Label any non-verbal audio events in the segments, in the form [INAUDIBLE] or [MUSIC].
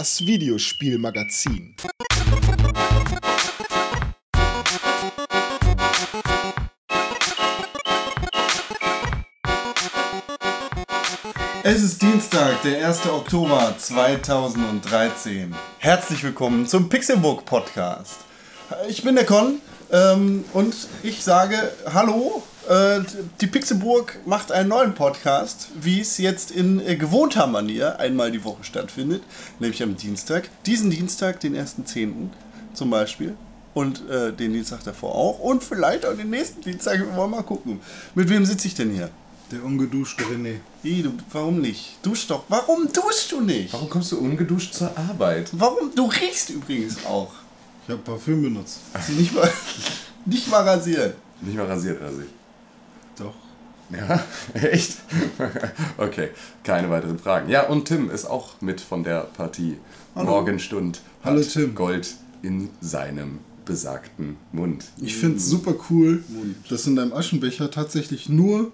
das Videospielmagazin. Es ist Dienstag, der 1. Oktober 2013. Herzlich willkommen zum Pixelbook Podcast. Ich bin der Con ähm, und ich sage Hallo. Äh, die Pixelburg macht einen neuen Podcast, wie es jetzt in äh, gewohnter Manier einmal die Woche stattfindet, nämlich am Dienstag. Diesen Dienstag, den 1.10. zum Beispiel. Und äh, den Dienstag davor auch. Und vielleicht auch den nächsten Dienstag. Wir wollen mal gucken. Mit wem sitze ich denn hier? Der ungeduschte René. Wie, du, warum nicht? Dusch doch. Warum duschst du nicht? Warum kommst du ungeduscht zur Arbeit? Warum? Du riechst übrigens auch. Ich habe Parfüm benutzt. Also nicht mal, [LAUGHS] nicht mal rasiert. Nicht mal rasiert er sich. Ja, [LAUGHS] echt? [LAUGHS] okay, keine weiteren Fragen. Ja, und Tim ist auch mit von der Partie. Morgenstund. hat Hallo, Tim. Gold in seinem besagten Mund. Ich finde es super cool, dass in deinem Aschenbecher tatsächlich nur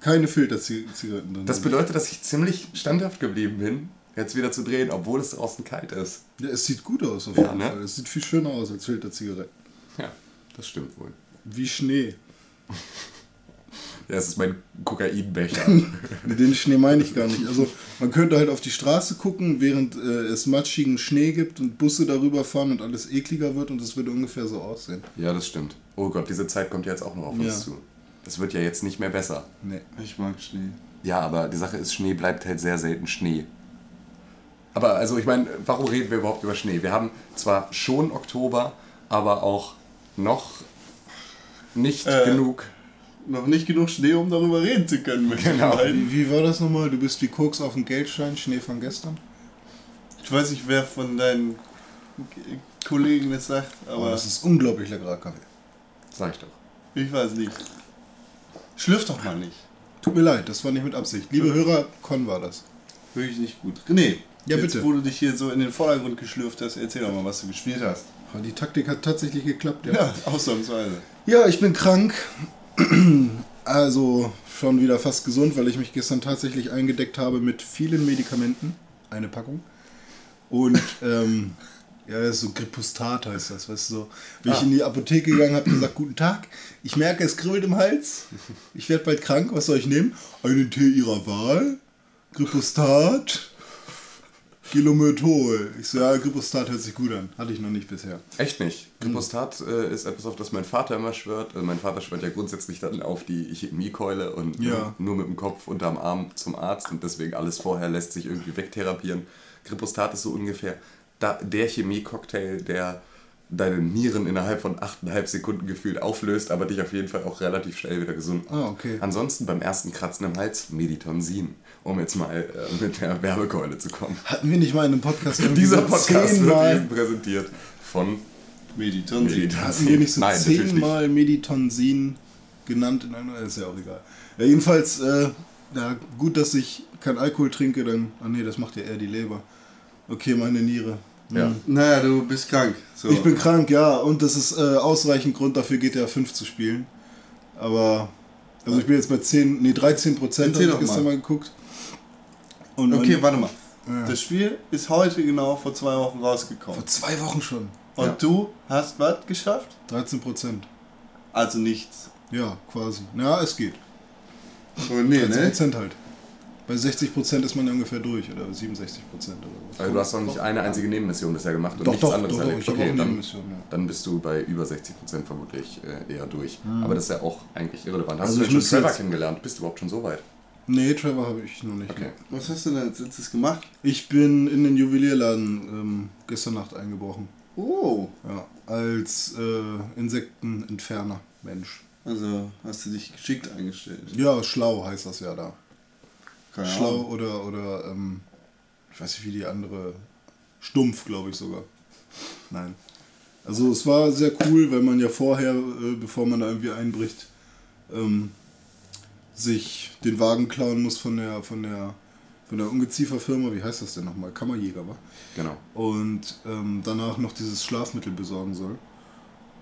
keine Filterzigaretten drin Das sind. bedeutet, dass ich ziemlich standhaft geblieben bin, jetzt wieder zu drehen, obwohl es draußen kalt ist. Ja, es sieht gut aus auf Ja, jeden ne? Fall. Es sieht viel schöner aus als Filterzigaretten. Ja, das stimmt wohl. Wie Schnee. [LAUGHS] Ja, es ist mein Kokainbecher. [LAUGHS] Den Schnee meine ich gar nicht. Also man könnte halt auf die Straße gucken, während äh, es matschigen Schnee gibt und Busse darüber fahren und alles ekliger wird und es würde ungefähr so aussehen. ja, das stimmt. Oh Gott, diese Zeit kommt jetzt auch noch auf uns Ja. zu. Das wird ja jetzt nicht mehr besser. Nee. Ich mag Schnee. Ja, aber die Sache ist, Schnee bleibt halt sehr selten Schnee. Aber also ich meine, warum reden wir überhaupt über Schnee? Wir haben zwar schon Oktober, aber auch noch nicht Äh. genug. Noch nicht genug Schnee, um darüber reden zu können. Genau. Wie, wie war das nochmal? Du bist wie Koks auf dem Geldschein, Schnee von gestern? Ich weiß nicht, wer von deinen Kollegen das sagt, Aber aber das ist unglaublich leckerer Kaffee. Sag ich doch. ich weiß nicht. Schlürf doch mal nicht. Tut mir leid, das war nicht mit Absicht. Liebe Hörer, Con war das. Wirklich nicht gut. René, Ja, jetzt bitte. wo du dich hier so in den Vordergrund geschlürft hast, erzähl doch mal, was du gespielt hast. Aber Die Taktik hat tatsächlich geklappt, ja. Ja, [LAUGHS] ausnahmsweise. Ja, ich bin krank. Also schon wieder fast gesund, weil ich mich gestern tatsächlich eingedeckt habe mit vielen Medikamenten. Eine Packung. Und [LAUGHS] ähm, ja, das ist so Gripustat heißt das, weißt du so. Bin ich in die Apotheke gegangen, habe gesagt, guten Tag. Ich merke, es kribbelt im Hals. Ich werde bald krank. Was soll ich nehmen? Einen Tee Ihrer Wahl. Gripustat. Gilomethol. Ich so, ja, Gripustat hört sich gut an. Hatte ich noch nicht bisher. Echt nicht. Hm. Glyphosat äh, ist etwas, auf das mein Vater immer schwört. Also mein Vater schwört ja grundsätzlich dann auf die Chemiekeule und Ja. nur, mit dem Kopf unterm Arm zum Arzt und deswegen alles vorher lässt sich irgendwie wegtherapieren. Glyphosat ist so ungefähr da, der Chemiecocktail, der deine Nieren innerhalb von 8,5 Sekunden gefühlt auflöst, aber dich auf jeden Fall auch relativ schnell wieder gesund macht. Ah, okay. Ansonsten beim ersten Kratzen im Hals Meditonsin, um jetzt mal äh, mit der Werbekeule zu kommen. Hatten wir nicht mal in einem Podcast irgendwie [LAUGHS] Dieser Podcast wird zehnmal Ihnen präsentiert von Meditonsin. Meditonsin. Hatten wir nicht so Nein, zehnmal Meditonsin genannt in einer, ist ja auch egal. Ja, jedenfalls, äh, ja, gut, dass ich kein Alkohol trinke, dann, ah nee, das macht ja eher die Leber. Okay, meine Niere. Ja. Naja, du bist krank. So. Ich bin krank, ja, und das ist äh, ausreichend Grund dafür, GTA 5 zu spielen. Aber, also ich bin jetzt bei 10, nee, 13 Prozent, habe ich gestern mal. mal geguckt. Und Okay, mein- warte mal. Ja. Das Spiel ist heute genau vor zwei Wochen rausgekommen. vor zwei Wochen schon. Und Ja. du hast was geschafft? 13 Prozent. Also nichts. Ja, quasi. Ja, es geht. Oh, nee, 13 ne? Prozent halt. Bei 60 Prozent ist man ja ungefähr durch, oder 67 Prozent oder was. Also du hast noch nicht eine einzige Nebenmission bisher gemacht und Doch, nichts doch, anderes doch, doch, erlebt. ich habe okay, auch dann, dann bist du bei über 60% vermutlich äh, eher durch. Aber das ist ja auch eigentlich irrelevant. Hast Also du denn schon Trevor jetzt- kennengelernt? Bist du überhaupt schon so weit? Nee, Trevor habe ich noch nicht. Okay. Was hast du denn als letztes gemacht? Ich bin in den Juwelierladen ähm, gestern Nacht eingebrochen. Oh, Ja, als äh, Insektenentferner, Mensch. also hast du dich geschickt eingestellt. Ja, schlau heißt das ja da. Keine Schlau Ahnung. oder, oder ähm, ich weiß nicht, wie die andere Stumpf, glaube ich sogar. Nein. Also es war sehr cool, weil man ja vorher, äh, bevor man da irgendwie einbricht, ähm, sich den Wagen klauen muss von der, von der, von der Ungezieferfirma, wie heißt das denn nochmal? Kammerjäger, war? Genau. Und ähm, danach noch dieses Schlafmittel besorgen soll.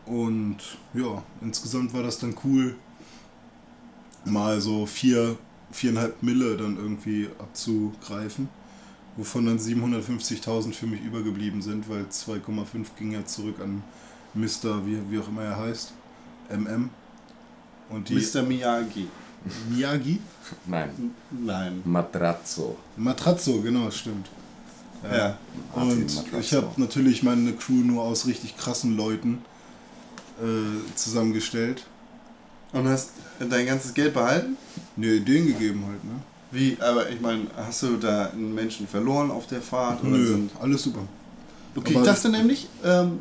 Und ja, insgesamt war das dann cool, mal so vier, viereinhalb Mille dann irgendwie abzugreifen, wovon dann 750.000 für mich übergeblieben sind, weil 2,5 ging ja zurück an Mr., wie, wie auch immer er heißt, MM. Und die Mr. Miyagi. Miyagi? Nein. Nein. Matrazzo. Matrazzo, genau, stimmt. Ja. Martin Und Matrazzo. ich habe natürlich meine Crew nur aus richtig krassen Leuten äh, zusammengestellt. Und hast dein ganzes Geld behalten? Ne, Ideen gegeben halt, ne? Wie? Aber ich meine, hast du da einen Menschen verloren auf der Fahrt? Oder Nö, sind alles super. Okay, Aber- ich dachte nämlich, ähm,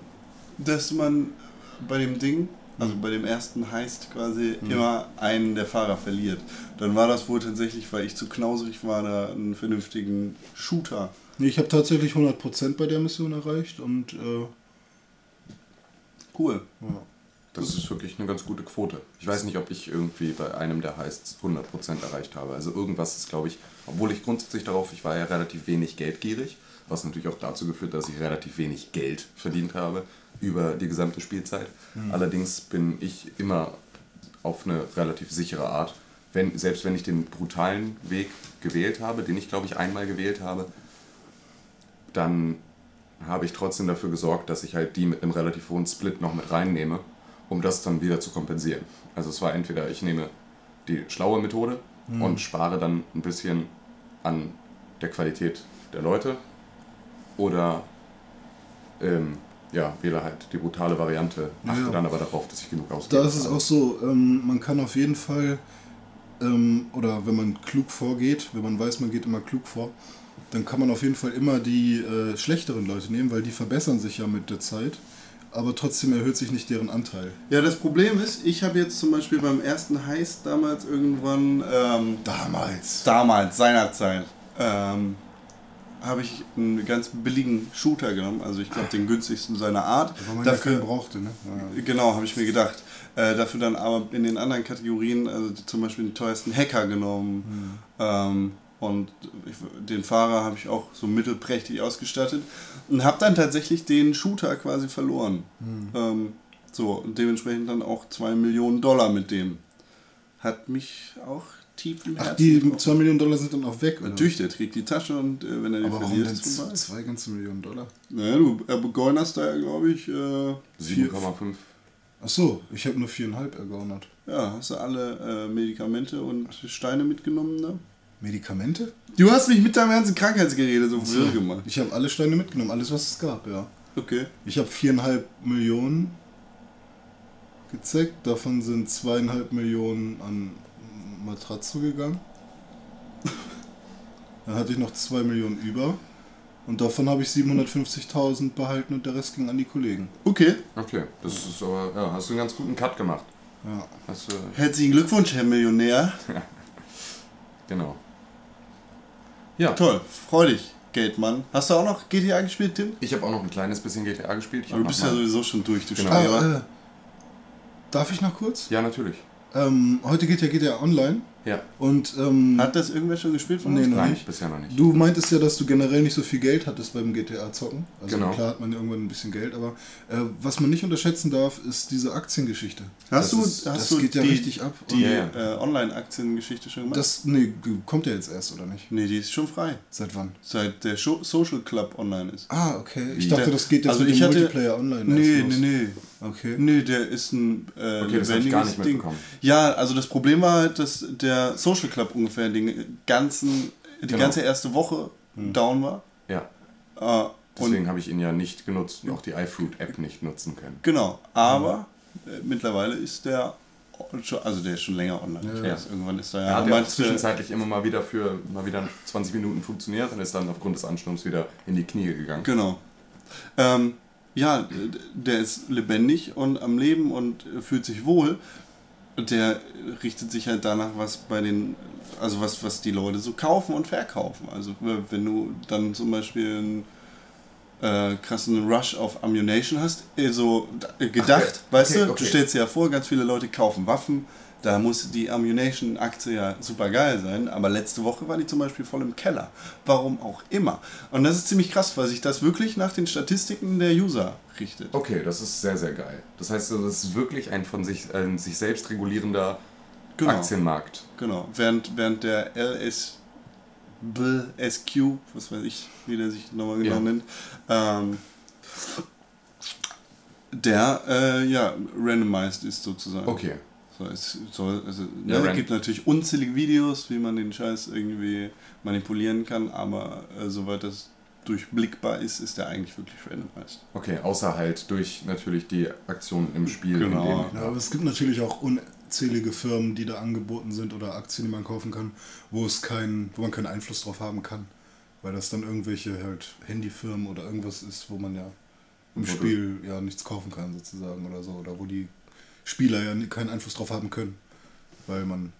dass man bei dem Ding, also bei dem ersten Heist quasi, immer einen der Fahrer verliert. Dann war das wohl tatsächlich, weil ich zu knauserig war, da einen vernünftigen Shooter. Nee, ich habe tatsächlich 100% bei der Mission erreicht und äh, Cool. ja. Das ist wirklich eine ganz gute Quote. Ich weiß nicht, ob ich irgendwie bei einem der Heists 100% erreicht habe. Also irgendwas ist, glaube ich, obwohl ich grundsätzlich darauf, ich war ja relativ wenig geldgierig, was natürlich auch dazu geführt, dass ich relativ wenig Geld verdient habe über die gesamte Spielzeit. Allerdings bin ich immer auf eine relativ sichere Art, wenn, selbst wenn ich den brutalen Weg gewählt habe, den ich glaube ich einmal gewählt habe, dann habe ich trotzdem dafür gesorgt, dass ich halt die mit einem relativ hohen Split noch mit reinnehme, um das dann wieder zu kompensieren. Also es war entweder ich nehme die schlaue Methode und spare dann ein bisschen an der Qualität der Leute oder ähm, ja, wähle halt die brutale Variante, achte Ja. dann aber darauf, dass ich genug ausgebe. Da ist es auch so, ähm, man kann auf jeden Fall, ähm, oder wenn man klug vorgeht, wenn man weiß, man geht immer klug vor, dann kann man auf jeden Fall immer die äh, schlechteren Leute nehmen, weil die verbessern sich ja mit der Zeit, aber trotzdem erhöht sich nicht deren Anteil. Ja, das Problem ist, ich habe jetzt zum Beispiel beim ersten Heist damals irgendwann, ähm, Damals. damals, seinerzeit, ähm, habe ich einen ganz billigen Shooter genommen, also ich glaube den günstigsten seiner Art. Weil man Dafür, ja brauchte, ne? Ja. Genau, habe ich mir gedacht. Äh, dafür dann aber in den anderen Kategorien, also zum Beispiel den teuersten Hacker genommen. Ähm, und ich, den Fahrer habe ich auch so mittelprächtig ausgestattet. Und habe dann tatsächlich den Shooter quasi verloren. Ähm, so, und dementsprechend dann auch 2 Millionen Dollar mit dem. Hat mich auch tief im Ach, Herzen die getroffen. 2 Millionen Dollar sind dann auch weg, oder? Natürlich, der trägt die Tasche und äh, wenn er die Aber warum verliert, denn ist es vorbei. zwei ganze Millionen Dollar? Naja, du begeunerst da ja, glaube ich, äh, 7,5. Ach so, ich habe nur viereinhalb ergaunert. Ja, hast du alle äh, Medikamente und Steine mitgenommen, ne? Medikamente? Du hast mich mit deinem ganzen Krankheitsgerede so wirr gemacht. Ich habe alle Steine mitgenommen, alles was es gab, ja. Okay. Ich habe viereinhalb Millionen gezeckt, davon sind zweieinhalb Millionen an Matratze gegangen. [LAUGHS] Dann hatte ich noch zwei Millionen über und davon habe ich 750.000 behalten und der Rest ging an die Kollegen. Okay. Okay, das ist aber, ja, hast du einen ganz guten Cut gemacht. Ja. Hast du, Herzlichen Glückwunsch, Herr Millionär. [LAUGHS] genau. Ja, Toll, freu dich, Geldmann. Hast du auch noch GTA gespielt, Tim? ich habe auch noch ein kleines bisschen GTA gespielt. Ich Aber du bist ja sowieso schon durch, du Genau. Ah, äh, darf ich noch kurz? Ja, natürlich. Ähm, heute geht ja GTA Online Ja. und ähm, Hat das irgendwer schon gespielt von Nee, uns? noch Nein, nicht. bisher noch nicht. Du meintest ja, dass du generell nicht so viel Geld hattest beim GTA zocken. Also Genau. klar hat man ja irgendwann ein bisschen Geld, aber äh, was man nicht unterschätzen darf, ist diese Aktiengeschichte. Hast Das du, ist- hast das du geht ja die, richtig ab. die Ja, Äh, Online-Aktiengeschichte schon gemacht? Das nee, kommt ja jetzt erst oder nicht? nee, die ist schon frei. Seit wann? Seit der Social Club online ist. Ah, okay. Ich Wie? dachte, das geht jetzt Also mit ich dem hatte- Multiplayer Online. Nee, erst los. nee, nee. Okay. Nee, der ist ein äh, Okay, das hab ich gar nicht Ding. Ja, also das Problem war halt, dass der Social Club ungefähr den ganzen, die Genau. ganze erste Woche down war. Ja. Äh, Deswegen habe ich ihn ja nicht genutzt und auch die iFruit-App nicht nutzen können. genau, aber äh, mittlerweile ist der schon, also der ist schon länger online. Ja. Weiß, irgendwann ist er ja. hat ja du- zwischenzeitlich immer mal wieder für mal wieder 20 Minuten funktioniert und ist dann aufgrund des Ansturms wieder in die Knie gegangen. Genau. Ähm, ja, der ist lebendig und am Leben und äh, fühlt sich wohl. Der richtet sich halt danach, was bei den, also was, was die Leute so kaufen und verkaufen. Also wenn du dann zum Beispiel ein äh, krassen Rush auf Ammunition hast, äh, so äh, gedacht, weißt okay, du? okay. Du stellst dir ja vor, ganz viele Leute kaufen Waffen, da muss die Ammunition-Aktie ja super geil sein, aber letzte Woche war die zum Beispiel voll im Keller. Warum auch immer. Und das ist ziemlich krass, weil sich das wirklich nach den Statistiken der User richtet. Okay, das ist sehr, sehr geil. Das heißt, das ist wirklich ein von sich, ein sich selbst regulierender Genau. Aktienmarkt. Genau, während, während der LS SQ, was weiß ich, wie der sich nochmal genau Ja. nennt, ähm, der äh, ja randomized ist sozusagen. Okay. So, es soll, also, Ja, ne, gibt natürlich unzählige Videos, wie man den Scheiß irgendwie manipulieren kann, aber äh, soweit das durchblickbar ist, ist der eigentlich wirklich randomized. Okay, außer halt durch natürlich die Aktionen im Spiel. in Genau. Ja, aber es gibt natürlich auch unzählige Firmen, die da angeboten sind oder Aktien, die man kaufen kann, wo es kein, wo man keinen Einfluss drauf haben kann. Weil das dann irgendwelche halt Handyfirmen oder irgendwas ist, wo man ja im Wo du- Spiel ja nichts kaufen kann sozusagen oder so. Oder wo die Spieler ja keinen Einfluss drauf haben können. Weil man.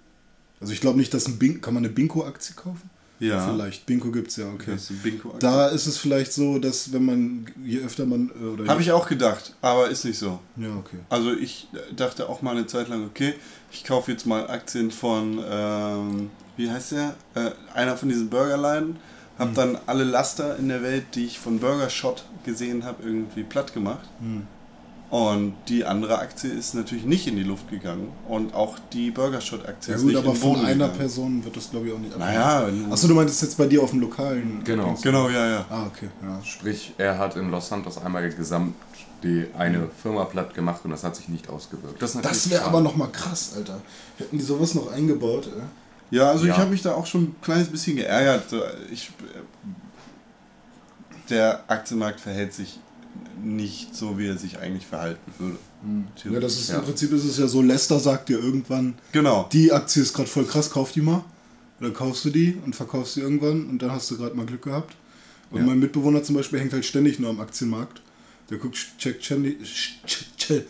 Also ich glaube nicht, dass ein Bing, kann man eine Binko-Aktie kaufen? Ja. Vielleicht. Binko gibt's ja, okay. Ist Da ist es vielleicht so, dass wenn man, je öfter man, äh, oder Habe ich auch gedacht, aber ist nicht so. Ja, okay. Also ich dachte auch mal eine Zeit lang, okay, ich kaufe jetzt mal Aktien von, ähm, wie heißt der? Äh, einer von diesen Burgerläden. Hab dann alle Laster in der Welt, die ich von Burger Shot gesehen habe, irgendwie platt gemacht. Hm. Und die andere Aktie ist natürlich nicht in die Luft gegangen. Und auch die Burger Shot Aktie Ja ist gut, nicht aber in den von Boden einer gegangen. Person wird das glaube ich auch nicht Naja, du- Achso, du meintest jetzt bei dir auf dem lokalen. Genau. Dings. Genau, ja, ja. Ah, okay. Ja. Sprich, er hat in Los Santos einmal gesamt die eine Firma platt gemacht und das hat sich nicht ausgewirkt. Das, Das wäre aber nochmal krass, Alter. Hätten die sowas noch eingebaut, ey? Ja, also ich Ja. habe mich da auch schon ein kleines bisschen geärgert. Ich, der Aktienmarkt verhält sich nicht so, wie er sich eigentlich verhalten würde. Ja, das ist Ja. im Prinzip ist es ja so, Lester sagt dir irgendwann, Genau. die Aktie ist gerade voll krass, kauf die mal. Dann kaufst du die und verkaufst sie irgendwann und dann hast du gerade mal Glück gehabt. Und Ja. mein Mitbewohner zum Beispiel hängt halt ständig nur am Aktienmarkt. Der guckt, checkt ständig. [LAUGHS]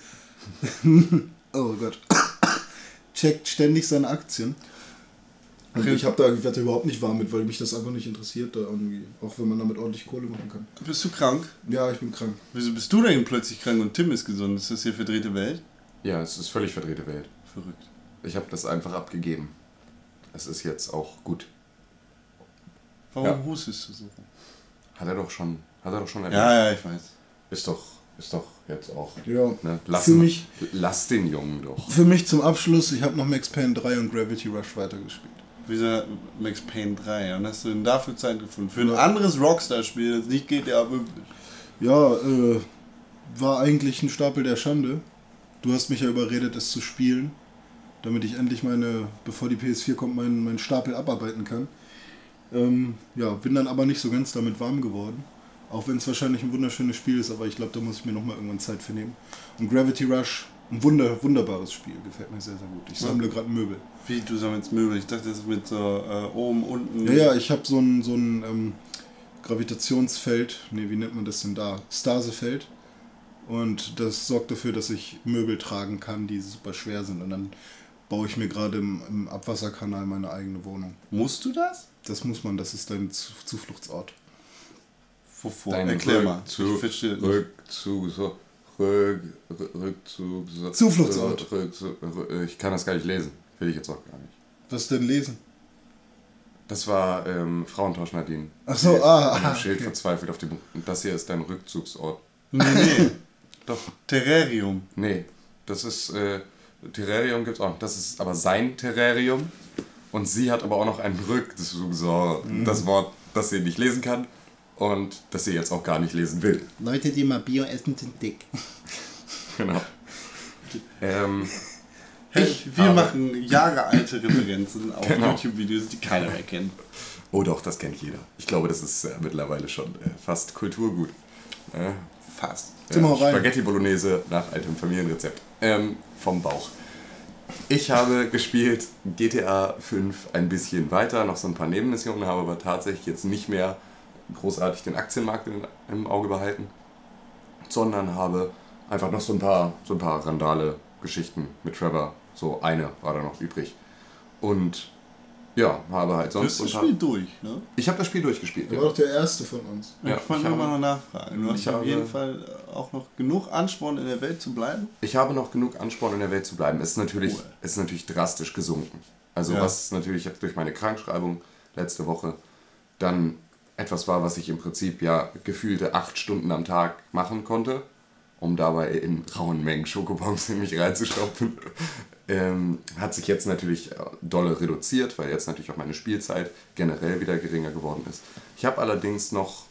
oh Gott. [COUGHS] checkt ständig seine Aktien. Und ich, hab da, ich werde da überhaupt nicht warm mit, weil mich das einfach nicht interessiert, da irgendwie. Auch wenn man damit ordentlich Kohle machen kann. Bist du krank? Ja, ich bin krank. Wieso bist du denn plötzlich krank und Tim ist gesund? Ist das hier verdrehte Welt? Ja, es ist völlig verdrehte Welt. Verrückt. Ich habe das einfach abgegeben. Es ist jetzt auch gut. Warum Ja. hustest du so? Hat er doch schon, hat er doch schon erwähnt. Ja, ja, ich weiß. Ist doch, ist doch jetzt auch. Ja. Ne? Lass, Für mich- lass den Jungen doch. Für mich zum Abschluss, ich habe noch Max Payne 3 und Gravity Rush weitergespielt. Wieso Max Payne 3? Und hast du denn dafür Zeit gefunden? Für ein Ja. anderes Rockstar-Spiel, das nicht GTA wirklich. Ja, äh, war eigentlich ein Stapel der Schande. Du hast mich ja überredet, es zu spielen, damit ich endlich meine, bevor die PS4 kommt, meinen, meinen Stapel abarbeiten kann. Ähm, ja, bin dann aber nicht so ganz damit warm geworden. Auch wenn es wahrscheinlich ein wunderschönes Spiel ist, aber ich glaube, da muss ich mir nochmal irgendwann Zeit für nehmen. Und Gravity Rush, ein wunder, wunderbares Spiel, gefällt mir sehr, sehr gut. Ich sammle gerade Möbel. Wie, du sammelst Möbel? Ich dachte, das ist mit so äh, oben, unten. Ja, ja, ich habe so ein, so ein ähm, Gravitationsfeld, nee, wie nennt man das denn da? Stasefeld. Und das sorgt dafür, dass ich Möbel tragen kann, die super schwer sind. Und dann baue ich mir gerade im, im Abwasserkanal meine eigene Wohnung. Musst du das? Das muss man, das ist dein Zu- Zufluchtsort. Wovor? Erklär mal. Das nicht. Rückzug, so. Rück, Rück- Rückzug, so. Zufluchtsort. Rückzug, Rück- ich kann das gar nicht lesen. Will ich jetzt auch gar nicht. Was denn lesen? Das war ähm, Frauentausch Nadine. Ach so, ah, ah, Schild okay. verzweifelt auf dem. Und das hier ist dein Rückzugsort. Nee, nee. [LAUGHS] Doch. Terrarium. Nee, das ist. Äh, Terrarium gibt's auch. Das ist aber sein Terrarium. Und sie hat aber auch noch ein Rückzugsort. Mhm. Das Wort, das sie nicht lesen kann. Und das sie jetzt auch gar nicht lesen will. Leute, die mal Bio essen, sind dick. Genau. [LAUGHS] Ähm, Ich, wir machen jahrealte Referenzen auf [LAUGHS] Genau. YouTube-Videos, die keiner mehr kennt. oh doch, das kennt jeder. Ich glaube, das ist äh, mittlerweile schon äh, fast Kulturgut. Äh, Fast. Rein. Spaghetti Bolognese nach altem Familienrezept. Ähm, vom Bauch. Ich habe gespielt GTA 5 ein bisschen weiter, noch so ein paar Nebenmissionen, habe aber tatsächlich jetzt nicht mehr großartig den Aktienmarkt in, im Auge behalten, sondern habe einfach noch so ein paar, so ein paar Randale-Geschichten mit Trevor. So eine war da noch übrig. Und Ja, habe halt Du sonst. hast das Spiel durch, ne? Ich habe das Spiel durchgespielt. Der Ja. war doch der erste von uns. Ja, ich wollte ich nur mal habe- noch nachfragen. Du hast auf jeden Fall auch noch genug Ansporn in der Welt zu bleiben. Ich habe noch genug Ansporn in der Welt zu bleiben. Es ist natürlich, Cool. es ist natürlich drastisch gesunken. Also Ja. was natürlich jetzt durch meine Krankschreibung letzte Woche dann etwas war, was ich im Prinzip ja gefühlte acht Stunden am Tag machen konnte, um dabei in rauen Mengen Schokobons in mich reinzustopfen, [LAUGHS] ähm, hat sich jetzt natürlich äh, dolle reduziert, weil jetzt natürlich auch meine Spielzeit generell wieder geringer geworden ist. Ich habe allerdings noch,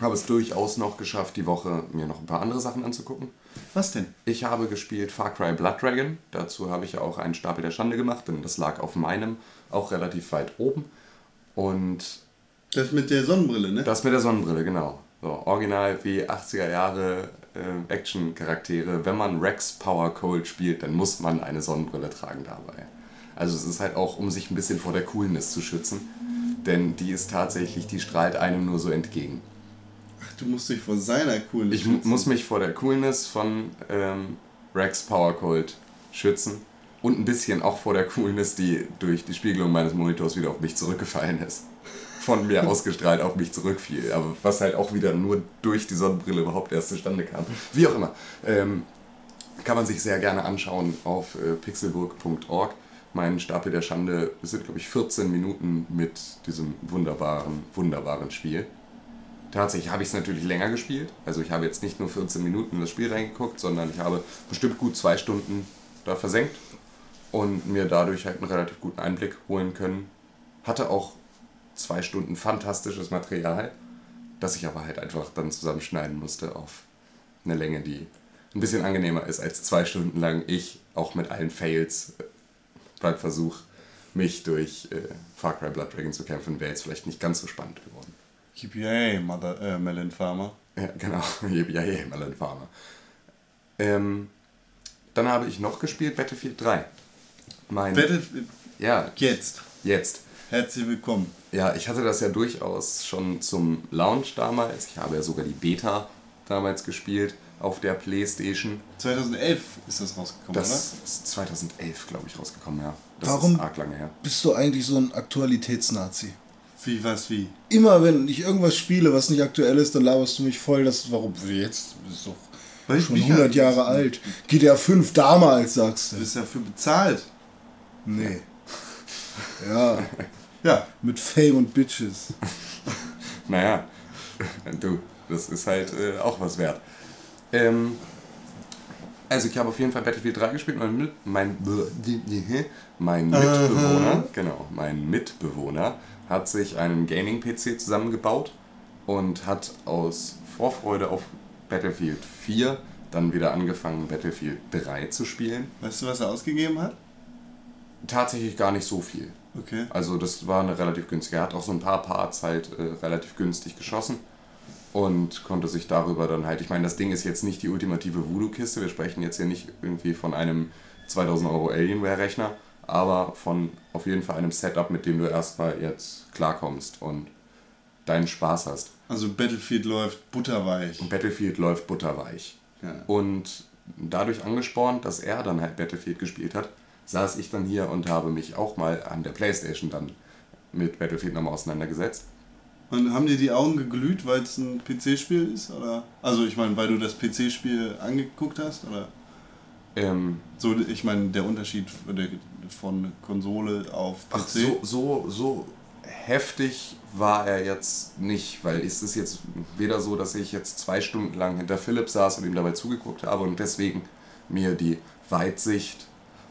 habe es durchaus noch geschafft, die Woche mir noch ein paar andere Sachen anzugucken. Was denn? Ich habe gespielt Far Cry Blood Dragon. Dazu habe ich ja auch einen Stapel der Schande gemacht, denn das lag auf meinem auch relativ weit oben. Und Das mit der Sonnenbrille, ne? das mit der Sonnenbrille, genau. So, original wie 80er Jahre äh, Action-Charaktere. Wenn man Rex Power Cold spielt, dann muss man eine Sonnenbrille tragen dabei. Also es ist halt auch, um sich ein bisschen vor der Coolness zu schützen. Denn die ist tatsächlich, die strahlt einem nur so entgegen. Ach, du musst dich vor seiner coolen Ich mu- muss mich vor der Coolness von ähm, Rex Power Cold schützen und ein bisschen auch vor der Coolness, die durch die Spiegelung meines Monitors wieder auf mich zurückgefallen ist. Von mir ausgestrahlt auf mich zurückfiel. Aber was halt auch wieder nur durch die Sonnenbrille überhaupt erst zustande kam. Wie auch immer. Ähm, kann man sich sehr gerne anschauen auf äh, pixelburg.org. Mein Stapel der Schande sind, glaube ich, 14 Minuten mit diesem wunderbaren, wunderbaren Spiel. Tatsächlich habe ich es natürlich länger gespielt. Also ich habe jetzt nicht nur 14 Minuten in das Spiel reingeguckt, sondern ich habe bestimmt gut zwei Stunden da versenkt und mir dadurch halt einen relativ guten Einblick holen können. Hatte auch zwei Stunden fantastisches Material, das ich aber halt einfach dann zusammenschneiden musste auf eine Länge, die ein bisschen angenehmer ist als zwei Stunden lang ich, auch mit allen Fails äh, beim Versuch, mich durch äh, Far Cry Blood Dragon zu kämpfen, wäre jetzt vielleicht nicht ganz so spannend geworden. Yippee, Mother, äh, Melon Farmer. Ja, genau. Ja, ja, Melon Farmer. Ähm, dann habe ich noch gespielt Battlefield 3. Mein, Battlefield, ja, jetzt. jetzt. Herzlich willkommen. Ja, ich hatte das ja durchaus schon zum Launch damals. Ich habe ja sogar die Beta damals gespielt auf der Playstation. 2011 ist das rausgekommen, Das ist 2011, glaube ich, rausgekommen, ja. Das Warum? ist arg lange her. Bist du eigentlich so ein Aktualitätsnazi? oder? Wie, was, wie? Immer wenn ich irgendwas spiele, was nicht aktuell ist, dann laberst du mich voll, dass warum jetzt das ist doch Weil schon mich 100 ja- Jahre alt. GTA 5 damals sagst Du du. bist dafür bezahlt. Nee. Ja, [LAUGHS] Ja. mit Fame und Bitches. [LAUGHS] Naja, du, das ist halt äh, auch was wert. Ähm, also ich habe auf jeden Fall Battlefield 3 gespielt. Mein, Mit- mein, mein Mitbewohner, genau, mein Mitbewohner hat sich einen Gaming-PC zusammengebaut und hat aus Vorfreude auf Battlefield 4 dann wieder angefangen, Battlefield 3 zu spielen. Weißt du, was er ausgegeben hat? Tatsächlich gar nicht so viel. Okay. Also das war eine relativ günstige. Er hat auch so ein paar Parts halt äh, relativ günstig geschossen und konnte sich darüber dann halt, ich meine, das Ding ist jetzt nicht die ultimative Voodoo-Kiste, wir sprechen jetzt hier nicht irgendwie von einem 2000 Euro Alienware-Rechner, aber von auf jeden Fall einem Setup, mit dem du erstmal jetzt klarkommst und deinen Spaß hast. Also Battlefield läuft butterweich. Und Battlefield läuft butterweich. Ja. Und dadurch angespornt, dass er dann halt Battlefield gespielt hat, saß ich dann hier und habe mich auch mal an der Playstation dann mit Battlefield nochmal auseinandergesetzt. Und haben dir die Augen geglüht, weil es ein PC-Spiel ist? Oder? Also ich meine, weil du das PC-Spiel angeguckt hast? Oder? Ähm, So, ich meine, der Unterschied von Konsole auf PC. ach, so, so, so heftig war er jetzt nicht, weil es ist jetzt weder so, dass ich jetzt zwei Stunden lang hinter Philipp saß und ihm dabei zugeguckt habe und deswegen mir die Weitsicht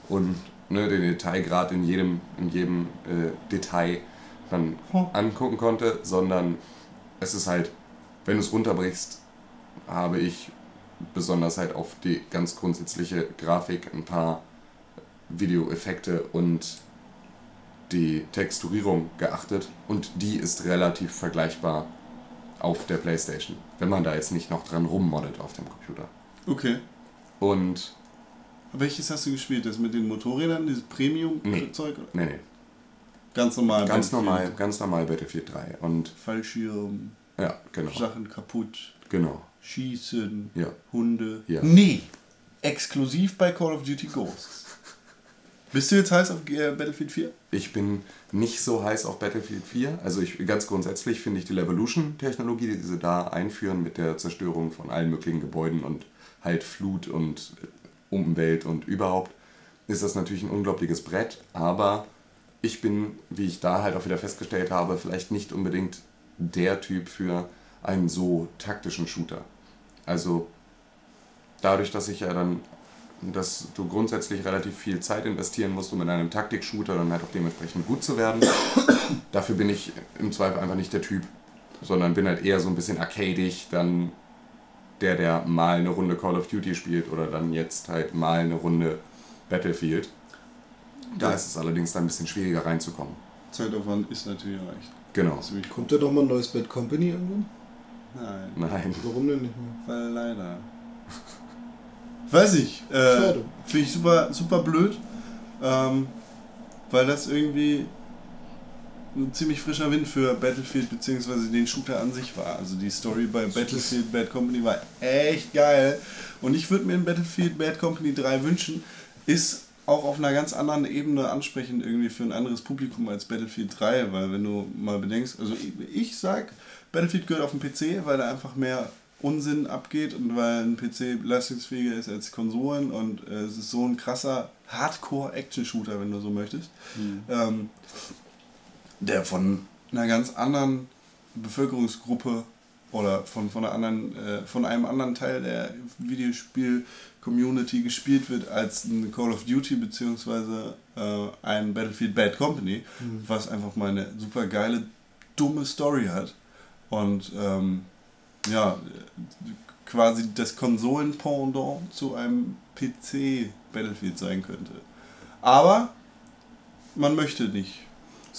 und ne, den Detailgrad in jedem, in jedem äh, Detail dann angucken konnte, sondern es ist halt, wenn du es runterbrichst, habe ich besonders halt auf die ganz grundsätzliche Grafik ein paar Videoeffekte und die Texturierung geachtet und die ist relativ vergleichbar auf der Playstation, wenn man da jetzt nicht noch dran rummoddet auf dem Computer. Okay. Und Welches hast du gespielt? Das mit den Motorrädern, dieses Premium-Zeug? nee, nee, Ganz normal. ganz normal, ganz normal Battlefield 3 und Fallschirm, ja, genau, Sachen kaputt, genau, Schießen, ja, Hunde. Ja. Nee. Exklusiv bei Call of Duty Ghosts. Bist du jetzt heiß auf äh, Battlefield 4? Ich bin nicht so heiß auf Battlefield 4. Also ich, ganz grundsätzlich finde ich die Levolution-Technologie, die sie da einführen mit der Zerstörung von allen möglichen Gebäuden und halt Flut und Umwelt und überhaupt, ist das natürlich ein unglaubliches Brett. Aber ich bin, wie ich da halt auch wieder festgestellt habe, vielleicht nicht unbedingt der Typ für einen so taktischen Shooter. Also dadurch, dass ich ja dann, dass du grundsätzlich relativ viel Zeit investieren musst, um in einem Taktik-Shooter dann halt auch dementsprechend gut zu werden, [COUGHS] dafür bin ich im Zweifel einfach nicht der Typ, sondern bin halt eher so ein bisschen arcadig, dann der, der mal eine Runde Call of Duty spielt oder dann jetzt halt mal eine Runde Battlefield. Da ist es allerdings dann ein bisschen schwieriger reinzukommen. Zeitaufwand ist natürlich recht. Genau. Kommt da doch mal ein neues Bad Company irgendwann? Nein, Nein. Warum denn nicht mehr? weil leider. Weiß ich. Äh, Schade. Finde ich super, super blöd. Ähm, weil das irgendwie ein ziemlich frischer Wind für Battlefield bzw. den Shooter an sich war. Also die Story bei Battlefield Bad Company war echt geil. Und ich würde mir in Battlefield Bad Company 3 wünschen, ist auch auf einer ganz anderen Ebene ansprechend irgendwie für ein anderes Publikum als Battlefield 3, weil wenn du mal bedenkst, also ich, ich sag, Battlefield gehört auf den PC, weil da einfach mehr Unsinn abgeht und weil ein PC leistungsfähiger ist als Konsolen und äh, es ist so ein krasser Hardcore-Action-Shooter, wenn du so möchtest, ähm, der von einer ganz anderen Bevölkerungsgruppe oder von, von, einer anderen, äh, von einem anderen Teil der Videospiel-Community gespielt wird als ein Call of Duty beziehungsweise äh, ein Battlefield Bad Company, was einfach mal eine super geile, dumme Story hat und ähm, ja, quasi das Konsolen-Pendant zu einem PC-Battlefield sein könnte. Aber man möchte nicht,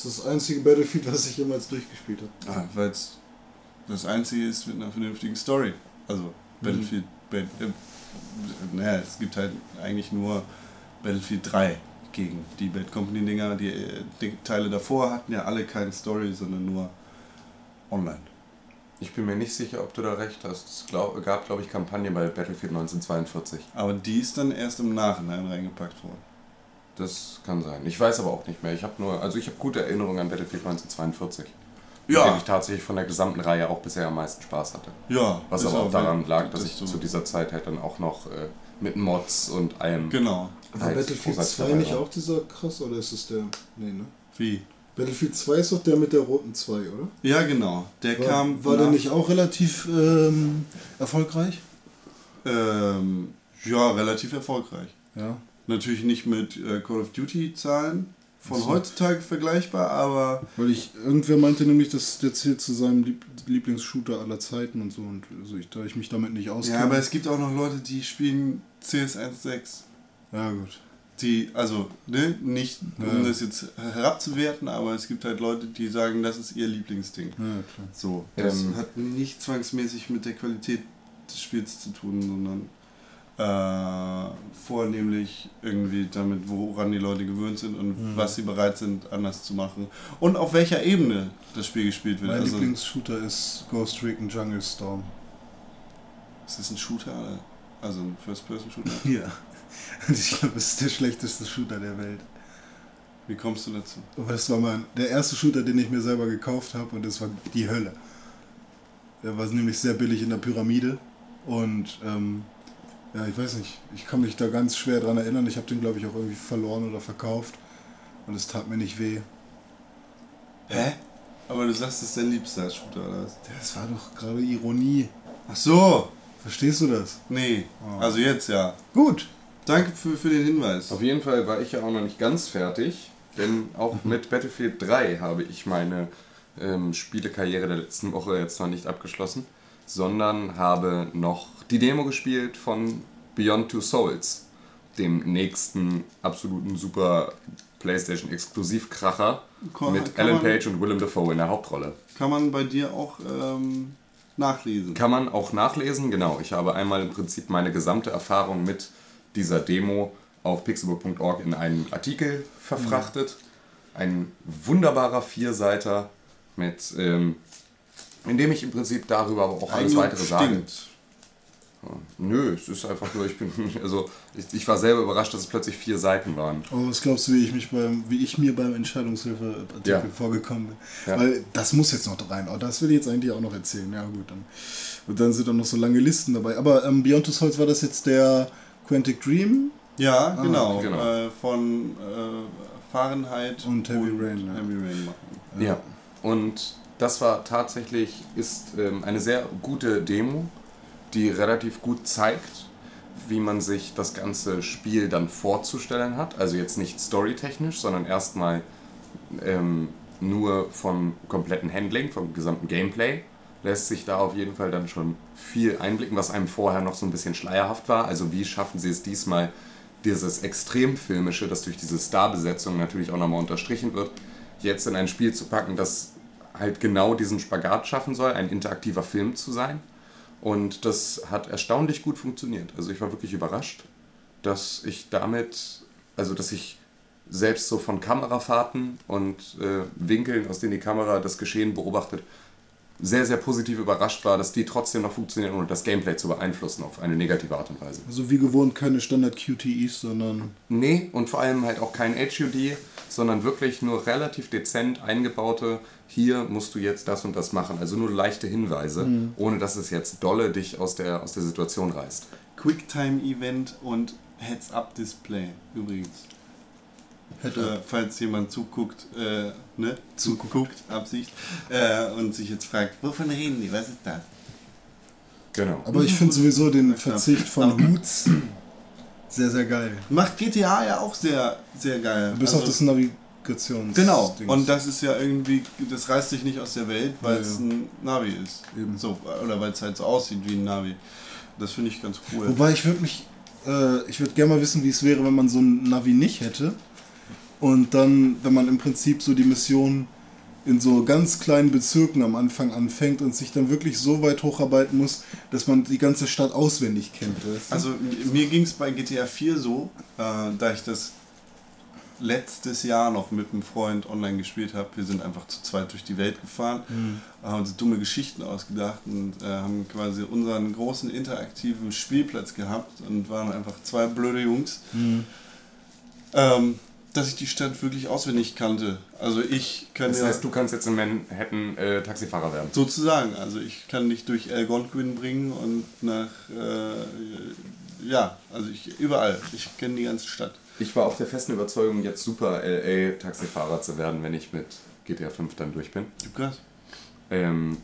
Das ist das einzige Battlefield, was ich jemals durchgespielt habe. Ah, weil es das einzige ist mit einer vernünftigen Story. Also Battlefield. Bad, äh, naja, es gibt halt eigentlich nur Battlefield 3 gegen die Bad Company Dinger. Die, äh, die Teile davor hatten ja alle keine Story, sondern nur online. Ich bin mir nicht sicher, ob du da recht hast. Es glaub, gab, glaube ich, Kampagnen bei Battlefield 1942. Aber die ist dann erst im Nachhinein reingepackt worden. Das kann sein. Ich weiß aber auch nicht mehr. Ich habe nur, also ich habe gute Erinnerungen an Battlefield 1942. Ja. Mit dem ich tatsächlich von der gesamten Reihe auch bisher am meisten Spaß hatte. Ja, Was aber auch daran lag, dass das ich so- zu dieser Zeit halt dann auch noch äh, mit Mods und allem. Genau. War halt Battlefield großartig 2 dabei nicht war. auch dieser krass oder ist es der. Nee, ne? Wie? Battlefield 2 ist doch der mit der roten 2, oder? Ja, genau. Der War, kam. war der nach- nicht auch relativ ähm, erfolgreich? Ähm, ja, relativ erfolgreich. Ja. Natürlich nicht mit äh, Call of Duty Zahlen von So. heutzutage vergleichbar, aber Weil ich, irgendwer meinte nämlich, dass der zählt zu seinem Lieb Lieblingsshooter aller Zeiten und so. Und also ich, da ich mich damit nicht auskenne. ja, aber es gibt auch noch Leute, die spielen CS 1.6. ja, gut. Die, also, ne, nicht um Ja. das jetzt herabzuwerten, aber es gibt halt Leute, die sagen, das ist ihr Lieblingsding. Ja, klar. So, das Ähm. hat nicht zwangsmäßig mit der Qualität des Spiels zu tun, sondern äh, vornehmlich irgendwie damit, woran die Leute gewöhnt sind und was sie bereit sind, anders zu machen. Und auf welcher Ebene das Spiel gespielt wird. Mein Also, Lieblingsshooter ist Ghost Recon Jungle Storm. ist das ein Shooter? Also ein First-Person-Shooter? [LAUGHS] Ja. Und ich glaube, es ist der schlechteste Shooter der Welt. Wie kommst du dazu? Aber das war mein, der erste Shooter, den ich mir selber gekauft habe und das war die Hölle. Der war nämlich sehr billig in der Pyramide und ähm, ja, ich weiß nicht, ich kann mich da ganz schwer dran erinnern. Ich habe den, glaube ich, auch irgendwie verloren oder verkauft und es tat mir nicht weh. Hä? Aber du sagst, das ist dein liebster Shooter, oder was? Das war doch gerade Ironie. Ach so! Verstehst du das? Nee. Oh. Also jetzt ja. Gut. Danke für, für den Hinweis. Auf jeden Fall war ich ja auch noch nicht ganz fertig, denn auch [LAUGHS] mit Battlefield 3 habe ich meine ähm, Spielekarriere der letzten Woche jetzt noch nicht abgeschlossen, sondern habe noch die Demo gespielt von Beyond Two Souls, dem nächsten absoluten super PlayStation Exklusivkracher mit Alan man- Page und Willem Dafoe in der Hauptrolle. Kann man bei dir auch ähm, nachlesen. Kann man auch nachlesen, genau. Ich habe einmal im Prinzip meine gesamte Erfahrung mit dieser Demo auf pixelbook.org in einen Artikel verfrachtet. Ein wunderbarer Vierseiter, mit, ähm, in dem ich im Prinzip darüber aber auch alles weitere sage. stinkt. Nö, es ist einfach nur, ich bin, [LAUGHS] also ich, ich war selber überrascht, dass es plötzlich vier Seiten waren. Aber was glaubst du, wie ich, mich beim, wie ich mir beim Entscheidungshilfe-Artikel Ja. vorgekommen bin? Ja. Weil das muss jetzt noch rein. Oh, das will ich jetzt eigentlich auch noch erzählen. Ja, gut. Dann, und dann sind dann noch so lange Listen dabei. Aber ähm, Beyond Two Souls war das jetzt der Quantic Dream? Ja, genau. genau. Äh, von äh, Fahrenheit Und Heavy Rain, ja. Heavy Rain machen. Ja. Und das war tatsächlich, ist ähm, eine sehr gute Demo, die relativ gut zeigt, wie man sich das ganze Spiel dann vorzustellen hat. Also jetzt nicht storytechnisch, sondern erstmal ähm, nur vom kompletten Handling, vom gesamten Gameplay lässt sich da auf jeden Fall dann schon viel einblicken, was einem vorher noch so ein bisschen schleierhaft war. Also wie schaffen sie es diesmal, dieses Extremfilmische, das durch diese Starbesetzung natürlich auch nochmal unterstrichen wird, jetzt in ein Spiel zu packen, das halt genau diesen Spagat schaffen soll, ein interaktiver Film zu sein. Und das hat erstaunlich gut funktioniert. Also ich war wirklich überrascht, dass ich damit, also dass ich selbst so von Kamerafahrten und äh, Winkeln, aus denen die Kamera das Geschehen beobachtet, sehr, sehr positiv überrascht war, dass die trotzdem noch funktionieren, ohne das Gameplay zu beeinflussen auf eine negative Art und Weise. Also wie gewohnt keine Standard-QTEs, sondern Nee, und vor allem halt auch kein HUD, sondern wirklich nur relativ dezent eingebaute, hier musst du jetzt das und das machen. Also nur leichte Hinweise, ohne dass es jetzt dolle dich aus der, aus der Situation reißt. Quicktime-Event und Heads-Up-Display übrigens. Äh, falls jemand zuguckt, äh, ne? Zuguckt, Absicht, äh, und sich jetzt fragt, wovon reden die, was ist das? Genau. Aber ich finde sowieso den Ja. Verzicht von Hoots sehr, sehr geil. Macht GTA ja auch sehr, sehr geil. Bis Also- auf das Navigations. Genau, Dings. und das ist ja irgendwie, das reißt dich nicht aus der Welt, weil Ja, es ja. ein Navi ist. Eben. So, oder weil es halt so aussieht wie ein Navi. Das finde ich ganz cool. Wobei ich würde mich, äh, ich würde gerne mal wissen, wie es wäre, wenn man so ein Navi nicht hätte. Und dann, wenn man im Prinzip so die Mission in so ganz kleinen Bezirken am Anfang anfängt und sich dann wirklich so weit hocharbeiten muss, dass man die ganze Stadt auswendig kennt. Also mir ging es bei GTA 4 so, äh, da ich das letztes Jahr noch mit einem Freund online gespielt habe. Wir sind einfach zu zweit durch die Welt gefahren, haben uns dumme Geschichten ausgedacht und äh, haben quasi unseren großen interaktiven Spielplatz gehabt und waren einfach zwei blöde Jungs. Ähm, dass ich die Stadt wirklich auswendig kannte. Also ich kann Das ja heißt, du kannst jetzt in Manhattan äh, Taxifahrer werden. sozusagen, also ich kann dich durch Algonquin bringen und nach äh, ja, also ich überall. Ich kenne die ganze Stadt. Ich war auch der festen Überzeugung, jetzt super LA-Taxifahrer zu werden, wenn ich mit GTA 5 dann durch bin. Krass. Ähm,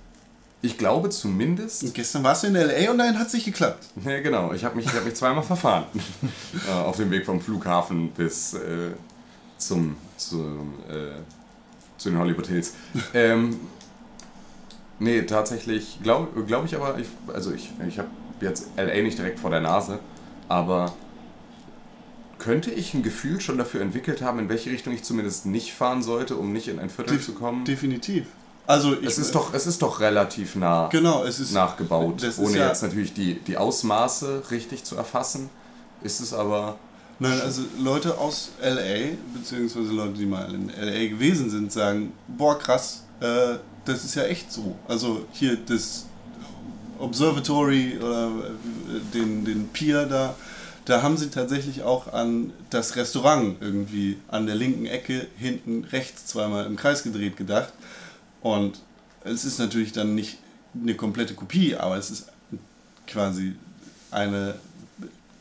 ich glaube zumindest. Und gestern warst du in LA und dann hat es nicht geklappt. [LAUGHS] Ja, genau. Ich habe mich, ich hab mich zweimal verfahren. [LAUGHS] äh, auf dem Weg vom Flughafen bis äh, zum, zum, äh, zu den Hollywood Hills. Ähm, nee, tatsächlich glaube glaub ich aber, ich, also ich, ich habe jetzt LA nicht direkt vor der Nase, aber könnte ich ein Gefühl schon dafür entwickelt haben, in welche Richtung ich zumindest nicht fahren sollte, um nicht in ein Viertel zu kommen? Definitiv. Also ich, Es ist doch, es ist doch relativ nah genau, es ist nachgebaut, ohne ja- jetzt natürlich die, die Ausmaße richtig zu erfassen. Ist es aber. Nein, also Leute aus LA, beziehungsweise Leute, die mal in LA gewesen sind, sagen, boah krass, äh, das ist ja echt so. Also hier das Observatory oder äh, den, den Pier da, da haben sie tatsächlich auch an das Restaurant irgendwie an der linken Ecke hinten rechts zweimal im Kreis gedreht gedacht. Und es ist natürlich dann nicht eine komplette Kopie, aber es ist quasi eine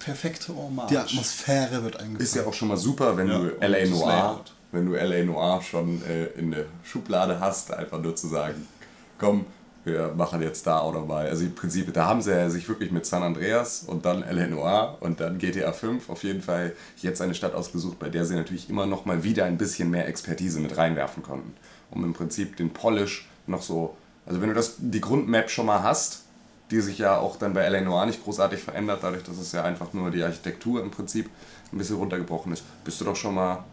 perfekte Hommage. die Atmosphäre wird eingefangen. Ist ja auch schon mal super, wenn Ja, du LA Noir, wenn du LA Noir schon äh, in der Schublade hast, einfach nur zu sagen, komm, wir machen jetzt da auch noch mal. Also im Prinzip, da haben sie ja sich wirklich mit San Andreas und dann LA Noir und dann GTA 5 auf jeden Fall jetzt eine Stadt ausgesucht, bei der sie natürlich immer noch mal wieder ein bisschen mehr Expertise mit reinwerfen konnten. Um im Prinzip den Polish noch so, also wenn du das, die Grundmap schon mal hast, die sich ja auch dann bei LA Noir nicht großartig verändert, dadurch, dass es ja einfach nur die Architektur im Prinzip ein bisschen runtergebrochen ist, bist du doch schon mal,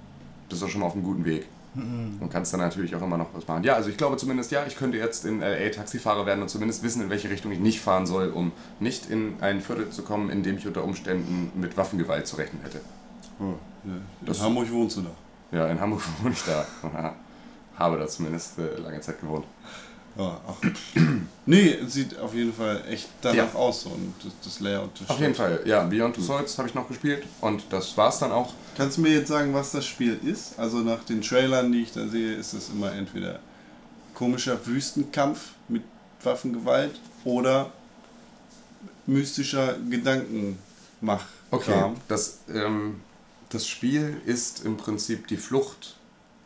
bist du doch schon mal auf einem guten Weg. Und kannst dann natürlich auch immer noch was machen. Ja, also ich glaube zumindest, ja, ich könnte jetzt in LA Taxifahrer werden und zumindest wissen, in welche Richtung ich nicht fahren soll, um nicht in ein Viertel zu kommen, in dem ich unter Umständen mit Waffengewalt zu rechnen hätte. Oh, ja. In Das- Hamburg wohnst du da. Ja, in Hamburg [LAUGHS] wohne ich da. [LAUGHS] Habe da zumindest äh, lange Zeit gewohnt. Ja, ach. [CLEARS THROAT] nee, sieht auf jeden Fall echt danach Ja. aus so und das, das Layout. Das Auf jeden Fall, ja, Beyond Two Souls habe ich noch gespielt und das war's dann auch. Kannst du mir jetzt sagen, was das Spiel ist? Also nach den Trailern, die ich da sehe, ist es immer entweder komischer Wüstenkampf mit Waffengewalt oder mystischer Gedankenmach. Okay, das, ähm, das Spiel ist im Prinzip die Flucht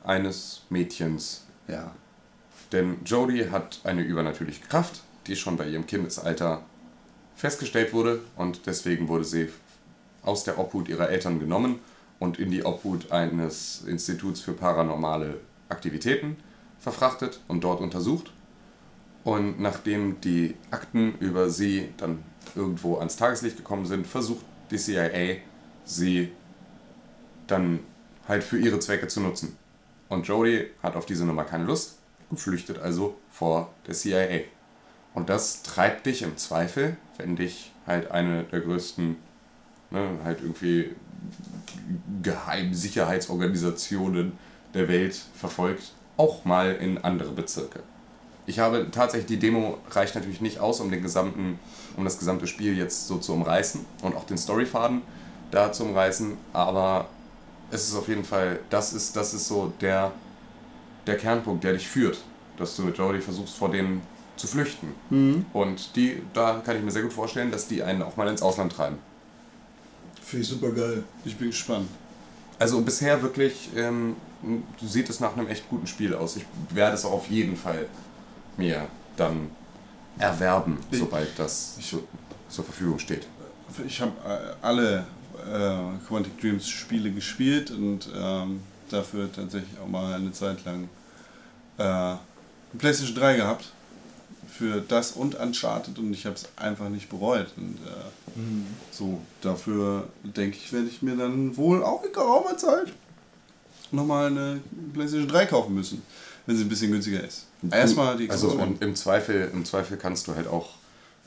eines Mädchens. Ja. Denn Jodie hat eine übernatürliche Kraft, die schon bei ihrem Kindesalter festgestellt wurde und deswegen wurde sie aus der Obhut ihrer Eltern genommen und in die Obhut eines Instituts für paranormale Aktivitäten verfrachtet und dort untersucht. Und nachdem die Akten über sie dann irgendwo ans Tageslicht gekommen sind, versucht die CIA, sie dann halt für ihre Zwecke zu nutzen. Und Jodie hat auf diese Nummer keine Lust und flüchtet also vor der CIA. Und das treibt dich im Zweifel, wenn dich halt eine der größten, ne, halt irgendwie Geheimsicherheitsorganisationen der Welt verfolgt, auch mal in andere Bezirke. Ich habe tatsächlich, die Demo reicht natürlich nicht aus, um den gesamten, um das gesamte Spiel jetzt so zu umreißen und auch den Storyfaden da zu umreißen, aber es ist auf jeden Fall, das ist, das ist so der, der Kernpunkt, der dich führt, dass du mit Jodie versuchst, vor denen zu flüchten. Und die, da kann ich mir sehr gut vorstellen, dass die einen auch mal ins Ausland treiben. Finde ich super geil. Ich bin gespannt. Also bisher wirklich ähm, sieht es nach einem echt guten Spiel aus. Ich werde es auch auf jeden Fall mir dann erwerben, Ich- sobald das zu, zur Verfügung steht. Ich habe alle äh, Quantic Dreams Spiele gespielt und ähm, dafür tatsächlich auch mal eine Zeit lang äh, eine PlayStation 3 gehabt. Für das und Uncharted und ich habe es einfach nicht bereut. Und äh, so, dafür denke ich, werde ich mir dann wohl auch in geraumer Zeit nochmal eine PlayStation 3 kaufen müssen, wenn sie ein bisschen günstiger ist. Erstmal die Also Xbox One. und im Zweifel, im Zweifel kannst du halt auch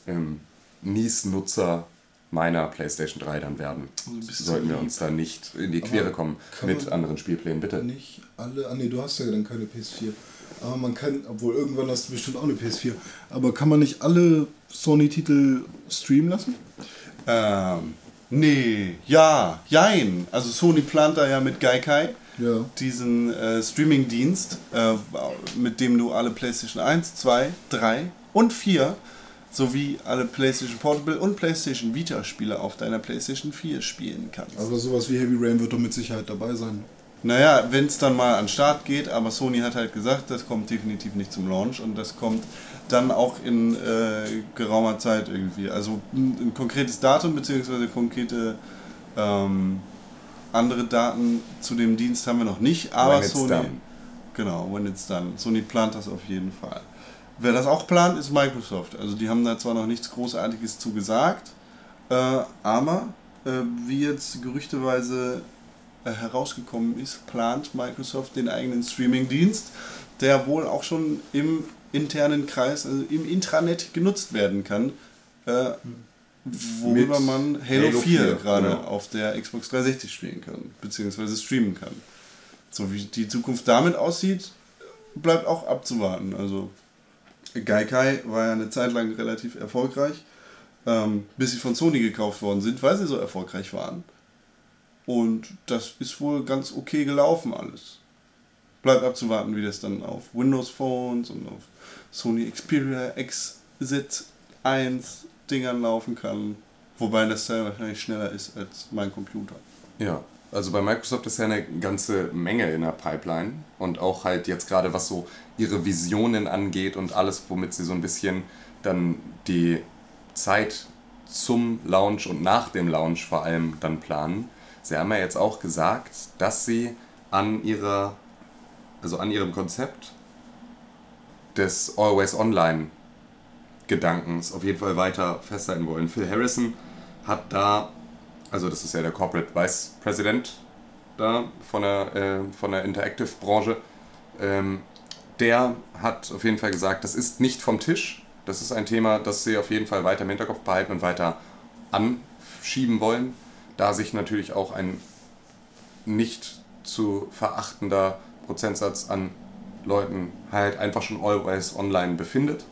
ähm, Nies-Nutzer meiner PlayStation 3 dann werden. Also Sollten wir uns da nicht in die Quere kommen mit anderen Spielplänen, bitte. Nicht alle. Ah, nee, du hast ja dann keine PS4. Aber man kann, obwohl irgendwann hast du bestimmt auch eine PS4. Aber kann man nicht alle Sony-Titel streamen lassen? Ähm, nee, ja, jein. Also Sony plant da ja mit Gaikai Ja. diesen äh, Streaming-Dienst, äh, mit dem du alle PlayStation 1, 2, 3 und 4 sowie alle PlayStation Portable und PlayStation Vita-Spiele auf deiner PlayStation 4 spielen kannst. Aber sowas wie Heavy Rain wird doch mit Sicherheit dabei sein. Naja, wenn es dann mal an den Start geht, aber Sony hat halt gesagt, das kommt definitiv nicht zum Launch und das kommt dann auch in äh, geraumer Zeit irgendwie. Also ein, konkretes Datum bzw. konkrete ähm, andere Daten zu dem Dienst haben wir noch nicht, aber When Sony. done. Genau, when it's done. Sony plant das auf jeden Fall. Wer das auch plant, ist Microsoft. Also die haben da zwar noch nichts Großartiges zu gesagt, äh, aber äh, wie jetzt gerüchteweise herausgekommen ist, plant Microsoft den eigenen Streaming-Dienst, der wohl auch schon im internen Kreis, also im Intranet genutzt werden kann, äh, worüber Mit man Halo, Halo 4, 4, gerade genau. auf der Xbox 360 spielen kann, beziehungsweise streamen kann. So wie die Zukunft damit aussieht, bleibt auch abzuwarten. Also Gaikai war ja eine Zeit lang relativ erfolgreich, ähm, bis sie von Sony gekauft worden sind, weil sie so erfolgreich waren. Und das ist wohl ganz okay gelaufen alles. Bleibt abzuwarten, wie das dann auf Windows Phones und auf Sony Xperia XZ1 Dingern laufen kann. Wobei das Teil wahrscheinlich schneller ist als mein Computer. Ja, also bei Microsoft ist ja eine ganze Menge in der Pipeline und auch halt jetzt gerade was so ihre Visionen angeht und alles, womit sie so ein bisschen dann die Zeit zum Launch und nach dem Launch vor allem dann planen. Sie haben ja jetzt auch gesagt, dass sie an ihrer, also an ihrem Konzept des Always Online Gedankens auf jeden Fall weiter festhalten wollen. Phil Harrison hat da also das ist ja der Corporate Vice President da von der, äh, von der Interactive-Branche, ähm, der hat auf jeden Fall gesagt, das ist nicht vom Tisch. Das ist ein Thema, das sie auf jeden Fall weiter im Hinterkopf behalten und weiter anschieben wollen, da sich natürlich auch ein nicht zu verachtender Prozentsatz an Leuten halt einfach schon always online befindet.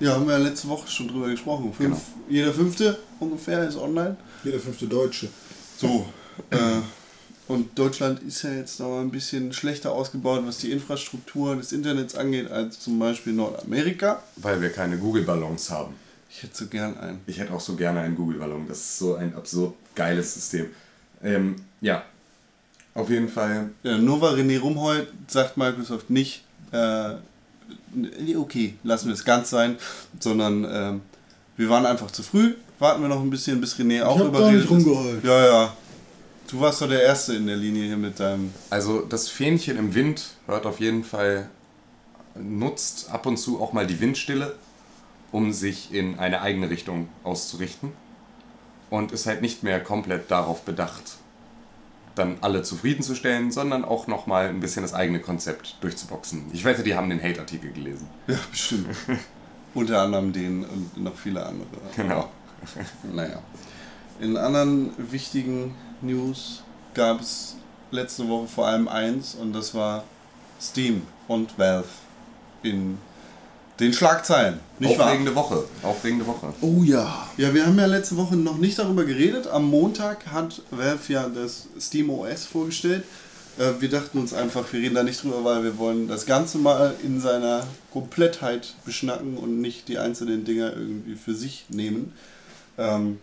Ja, haben wir ja letzte Woche schon drüber gesprochen. Fünf, Genau. Jeder fünfte ungefähr ist online. Jeder fünfte Deutsche. So. Äh, und Deutschland ist ja jetzt noch ein bisschen schlechter ausgebaut, was die Infrastruktur des Internets angeht, als zum Beispiel Nordamerika. Weil wir keine Google-Ballons haben. Ich hätte so gern einen. Ich hätte auch so gerne einen Google-Ballon. Das ist so ein absurd geiles System. Ähm, ja, auf jeden Fall. Ja, nur weil René rumheult, sagt Microsoft nicht, äh, okay, lassen wir es ganz sein, sondern ähm, wir waren einfach zu früh. Warten wir noch ein bisschen, bis René auch hab gar nicht ist. rumgeheult. Ja, ja. Du warst doch der Erste in der Linie hier mit deinem. Also das Fähnchen im Wind hört auf jeden Fall, nutzt ab und zu auch mal die Windstille, um sich in eine eigene Richtung auszurichten. Und ist halt nicht mehr komplett darauf bedacht, dann alle zufriedenzustellen, sondern auch nochmal ein bisschen das eigene Konzept durchzuboxen. Ich wette, die haben den Hate-Artikel gelesen. Ja, bestimmt. [LAUGHS] Unter anderem den und noch viele andere. Genau. Naja. In anderen wichtigen News gab es letzte Woche vor allem eins und das war Steam und Valve in den Schlagzeilen. Nicht wahr? Aufregende Woche. Aufregende Woche. Oh ja. Ja, wir haben ja letzte Woche noch nicht darüber geredet. Am Montag hat Valve ja das Steam OS vorgestellt. Äh, Wir dachten uns einfach, wir reden da nicht drüber, weil wir wollen das Ganze mal in seiner Komplettheit beschnacken und nicht die einzelnen Dinger irgendwie für sich nehmen. Ähm,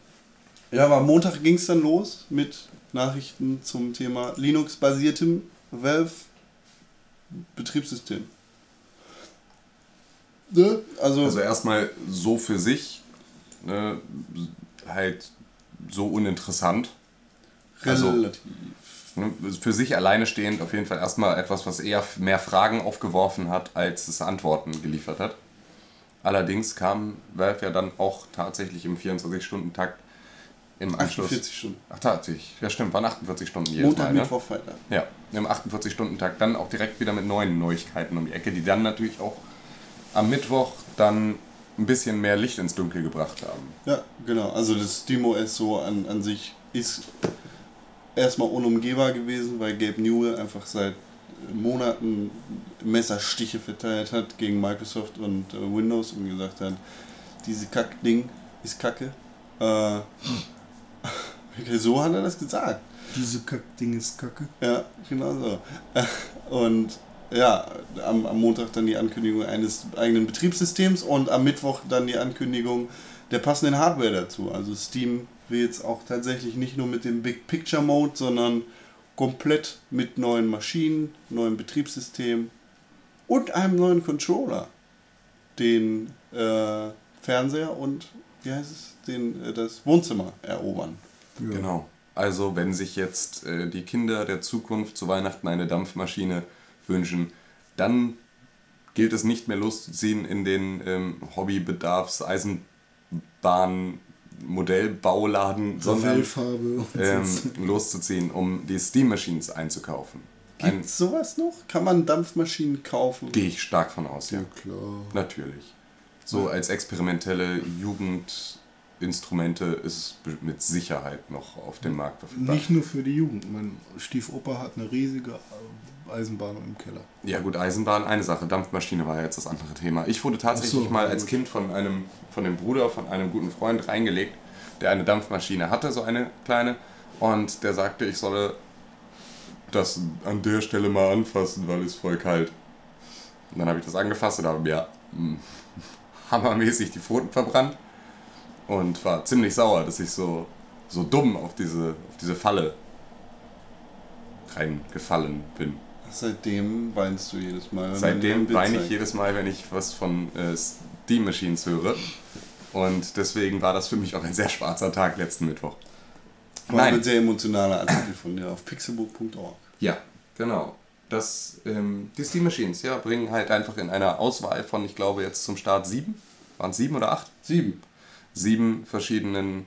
ja, aber am Montag ging es dann los mit Nachrichten zum Thema Linux-basiertem Valve-Betriebssystem. Ne? Also, Also erstmal so für sich, ne, halt so uninteressant. also- relativ. Ne, Für sich alleine stehend auf jeden Fall erstmal etwas, was eher mehr Fragen aufgeworfen hat, als es Antworten geliefert hat. Allerdings kam Valve ja dann auch tatsächlich im 24-Stunden-Takt im Anschluss. 48 Stunden. Ach, tatsächlich. Ja, stimmt, waren 48 Stunden jedes Montag, Mal. Ne? Mittwoch, Freitag. Ja, im 48-Stunden-Takt dann auch direkt wieder mit neuen Neuigkeiten um die Ecke, die dann natürlich auch am Mittwoch dann ein bisschen mehr Licht ins Dunkel gebracht haben. Ja, genau. Also das SteamOS so an, an sich ist erstmal unumgehbar gewesen, weil Gabe Newell einfach seit Monaten Messerstiche verteilt hat gegen Microsoft und äh, Windows und gesagt hat, diese Kack-Ding ist Kacke. Äh, [LAUGHS] so hat er das gesagt. Diese Kackding ist kacke. Ja, genau so. [LAUGHS] Und ja, am, am Montag dann die Ankündigung eines eigenen Betriebssystems und am Mittwoch dann die Ankündigung der passenden Hardware dazu. Also Steam will jetzt auch tatsächlich nicht nur mit dem Big Picture Mode, sondern komplett mit neuen Maschinen, neuem Betriebssystem und einem neuen Controller den äh, Fernseher und wie heißt es, den, äh, das Wohnzimmer erobern. Ja. Genau. Also wenn sich jetzt äh, die Kinder der Zukunft zu Weihnachten eine Dampfmaschine wünschen, dann gilt es nicht mehr loszuziehen in den ähm, Hobbybedarfs Eisenbahn Modellbauladen, sondern ähm, loszuziehen, um die Steam Machines einzukaufen. Ein, Gibt sowas noch? Kann man Dampfmaschinen kaufen? Gehe ich stark von aus, ja. Ja, klar. Natürlich. So als experimentelle Jugendinstrumente ist es mit Sicherheit noch auf dem Markt verfügbar. Nicht nur für die Jugend. Mein Stiefopa hat eine riesige äh, Eisenbahn im Keller. Ja gut, Eisenbahn eine Sache, Dampfmaschine war ja jetzt das andere Thema. Ich wurde tatsächlich so, mal als. Kind von einem, von dem Bruder, von einem guten Freund reingelegt, der eine Dampfmaschine hatte, so eine kleine, und der sagte, ich solle das an der Stelle mal anfassen, weil es voll kalt. Und dann habe ich das angefasst und habe mir mm, [LAUGHS] hammermäßig die Pfoten verbrannt und war ziemlich sauer, dass ich so, so dumm auf diese, auf diese Falle reingefallen bin. Seitdem weinst du jedes Mal. Seitdem ein weine ich jedes Mal, wenn ich was von äh, Steam Machines höre. Und deswegen war das für mich auch ein sehr schwarzer Tag letzten Mittwoch. War ein Nein. sehr emotionaler Artikel von dir auf pixelbook.org. Ja, genau. Das, ähm, die Steam Machines, ja, bringen halt einfach in einer Auswahl von, ich glaube, jetzt zum Start sieben. Waren es sieben oder acht? Sieben. Sieben verschiedenen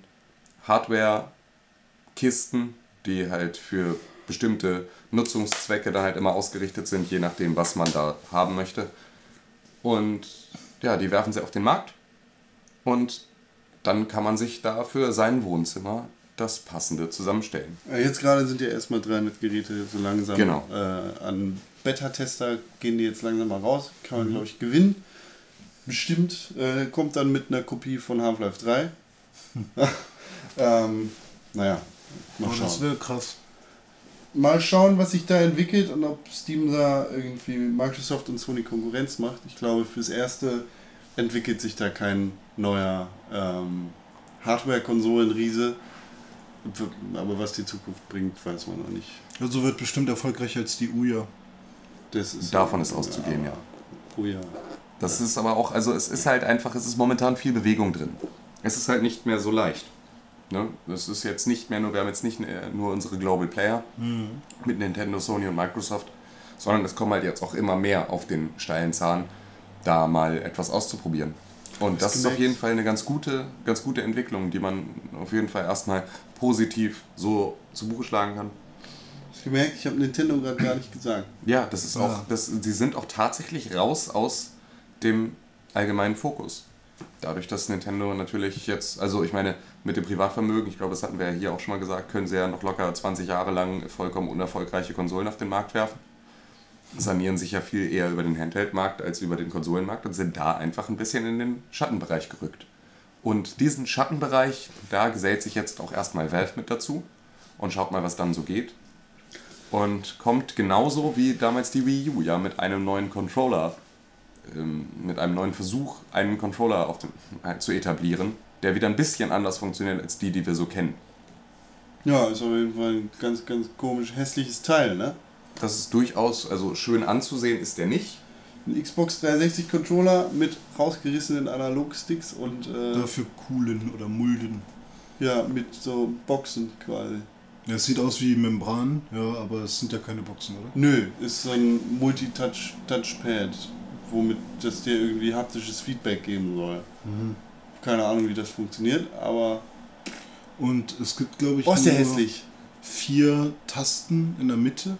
Hardware-Kisten, die halt für bestimmte Nutzungszwecke dann halt immer ausgerichtet sind, je nachdem, was man da haben möchte. Und ja, die werfen sie auf den Markt und dann kann man sich da für sein Wohnzimmer das Passende zusammenstellen. Ja, Jetzt gerade sind ja erstmal 300 Geräte so langsam Genau. äh, an Beta-Tester gehen die jetzt langsam mal raus. Kann man, glaube ich, gewinnen. Bestimmt. Äh, kommt dann mit einer Kopie von Half-Life 3. [LAUGHS] ähm, naja, mal Oh, das schauen. wäre krass. Mal schauen, was sich da entwickelt und ob Steam da irgendwie Microsoft und Sony Konkurrenz macht. Ich glaube, fürs Erste entwickelt sich da kein neuer ähm, Hardware-Konsolen-Riese. Aber was die Zukunft bringt, weiß man noch nicht. Also wird bestimmt erfolgreicher als die Uja. Das ist Davon ist auszugehen, ja. Oh ja. Das ist aber auch, also es ist halt einfach, es ist momentan viel Bewegung drin. Es ist halt nicht mehr so leicht. Ne? Das ist jetzt nicht mehr nur, wir haben jetzt nicht äh, nur unsere Global Player mit Nintendo, Sony und Microsoft, sondern es kommen halt jetzt auch immer mehr auf den steilen Zahn, da mal etwas auszuprobieren. Und das ist auf jeden Fall eine ganz gute, ganz gute Entwicklung, die man auf jeden Fall erstmal positiv so zu Buche schlagen kann. Ich gemerkt, ich habe Nintendo gerade gar nicht gesagt. Ja, das ist auch, Ja. das, sie sind auch tatsächlich raus aus dem allgemeinen Fokus. Dadurch, dass Nintendo natürlich jetzt, also ich meine, mit dem Privatvermögen, ich glaube, das hatten wir ja hier auch schon mal gesagt, können sie ja noch locker 20 Jahre lang vollkommen unerfolgreiche Konsolen auf den Markt werfen. Sanieren sich ja viel eher über den Handheld-Markt als über den Konsolenmarkt und sind da einfach ein bisschen in den Schattenbereich gerückt. Und diesen Schattenbereich, da gesellt sich jetzt auch erstmal Valve mit dazu und schaut mal, was dann so geht. Und kommt genauso wie damals die Wii U, ja, mit einem neuen Controller, ähm, mit einem neuen Versuch, einen Controller auf den, äh, zu etablieren, der wieder ein bisschen anders funktioniert als die, die wir so kennen. Ja, ist auf jeden Fall ein ganz, ganz komisch hässliches Teil, ne? Das ist durchaus, also schön anzusehen ist der nicht. Ein Xbox 360 Controller mit rausgerissenen Analogsticks und äh, Dafür coolen oder mulden. ja, mit so Boxen quasi. Ja, es sieht aus wie Membran, ja, aber es sind ja keine Boxen, oder? Nö, ist so ein Multitouch-Touchpad, womit das dir irgendwie haptisches Feedback geben soll. Keine Ahnung, wie das funktioniert, aber. Und es gibt, glaube ich, Oh, nur hässlich. vier Tasten in der Mitte.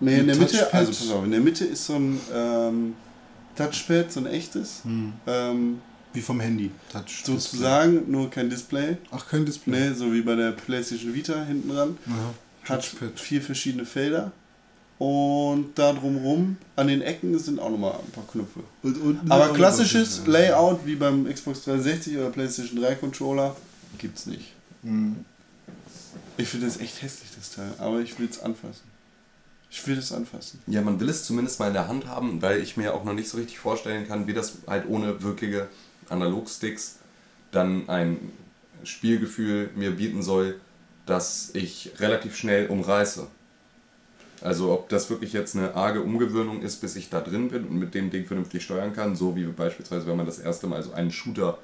Nee, in der Mitte, also pass auf, in der Mitte ist so ein ähm, Touchpad, so ein echtes. Ähm, Wie vom Handy. Touch. sozusagen, nur kein Display. Ach, kein Display. Ne, so wie bei der PlayStation Vita hinten dran. Hat Touchpad. vier verschiedene Felder. Und da drumrum, an den Ecken sind auch nochmal ein paar Knöpfe. Und, und Aber klassisches und- Layout wie beim Xbox 360 oder PlayStation 3 Controller gibt's nicht. Mhm. Ich finde das echt hässlich, das Teil. Aber ich will es anfassen. Ich will es anfassen. Ja, man will es zumindest mal in der Hand haben, weil ich mir auch noch nicht so richtig vorstellen kann, wie das halt ohne wirkliche Analogsticks dann ein Spielgefühl mir bieten soll, das ich relativ schnell umreiße. Also ob das wirklich jetzt eine arge Umgewöhnung ist, bis ich da drin bin und mit dem Ding vernünftig steuern kann, so wie beispielsweise, wenn man das erste Mal so einen Shooter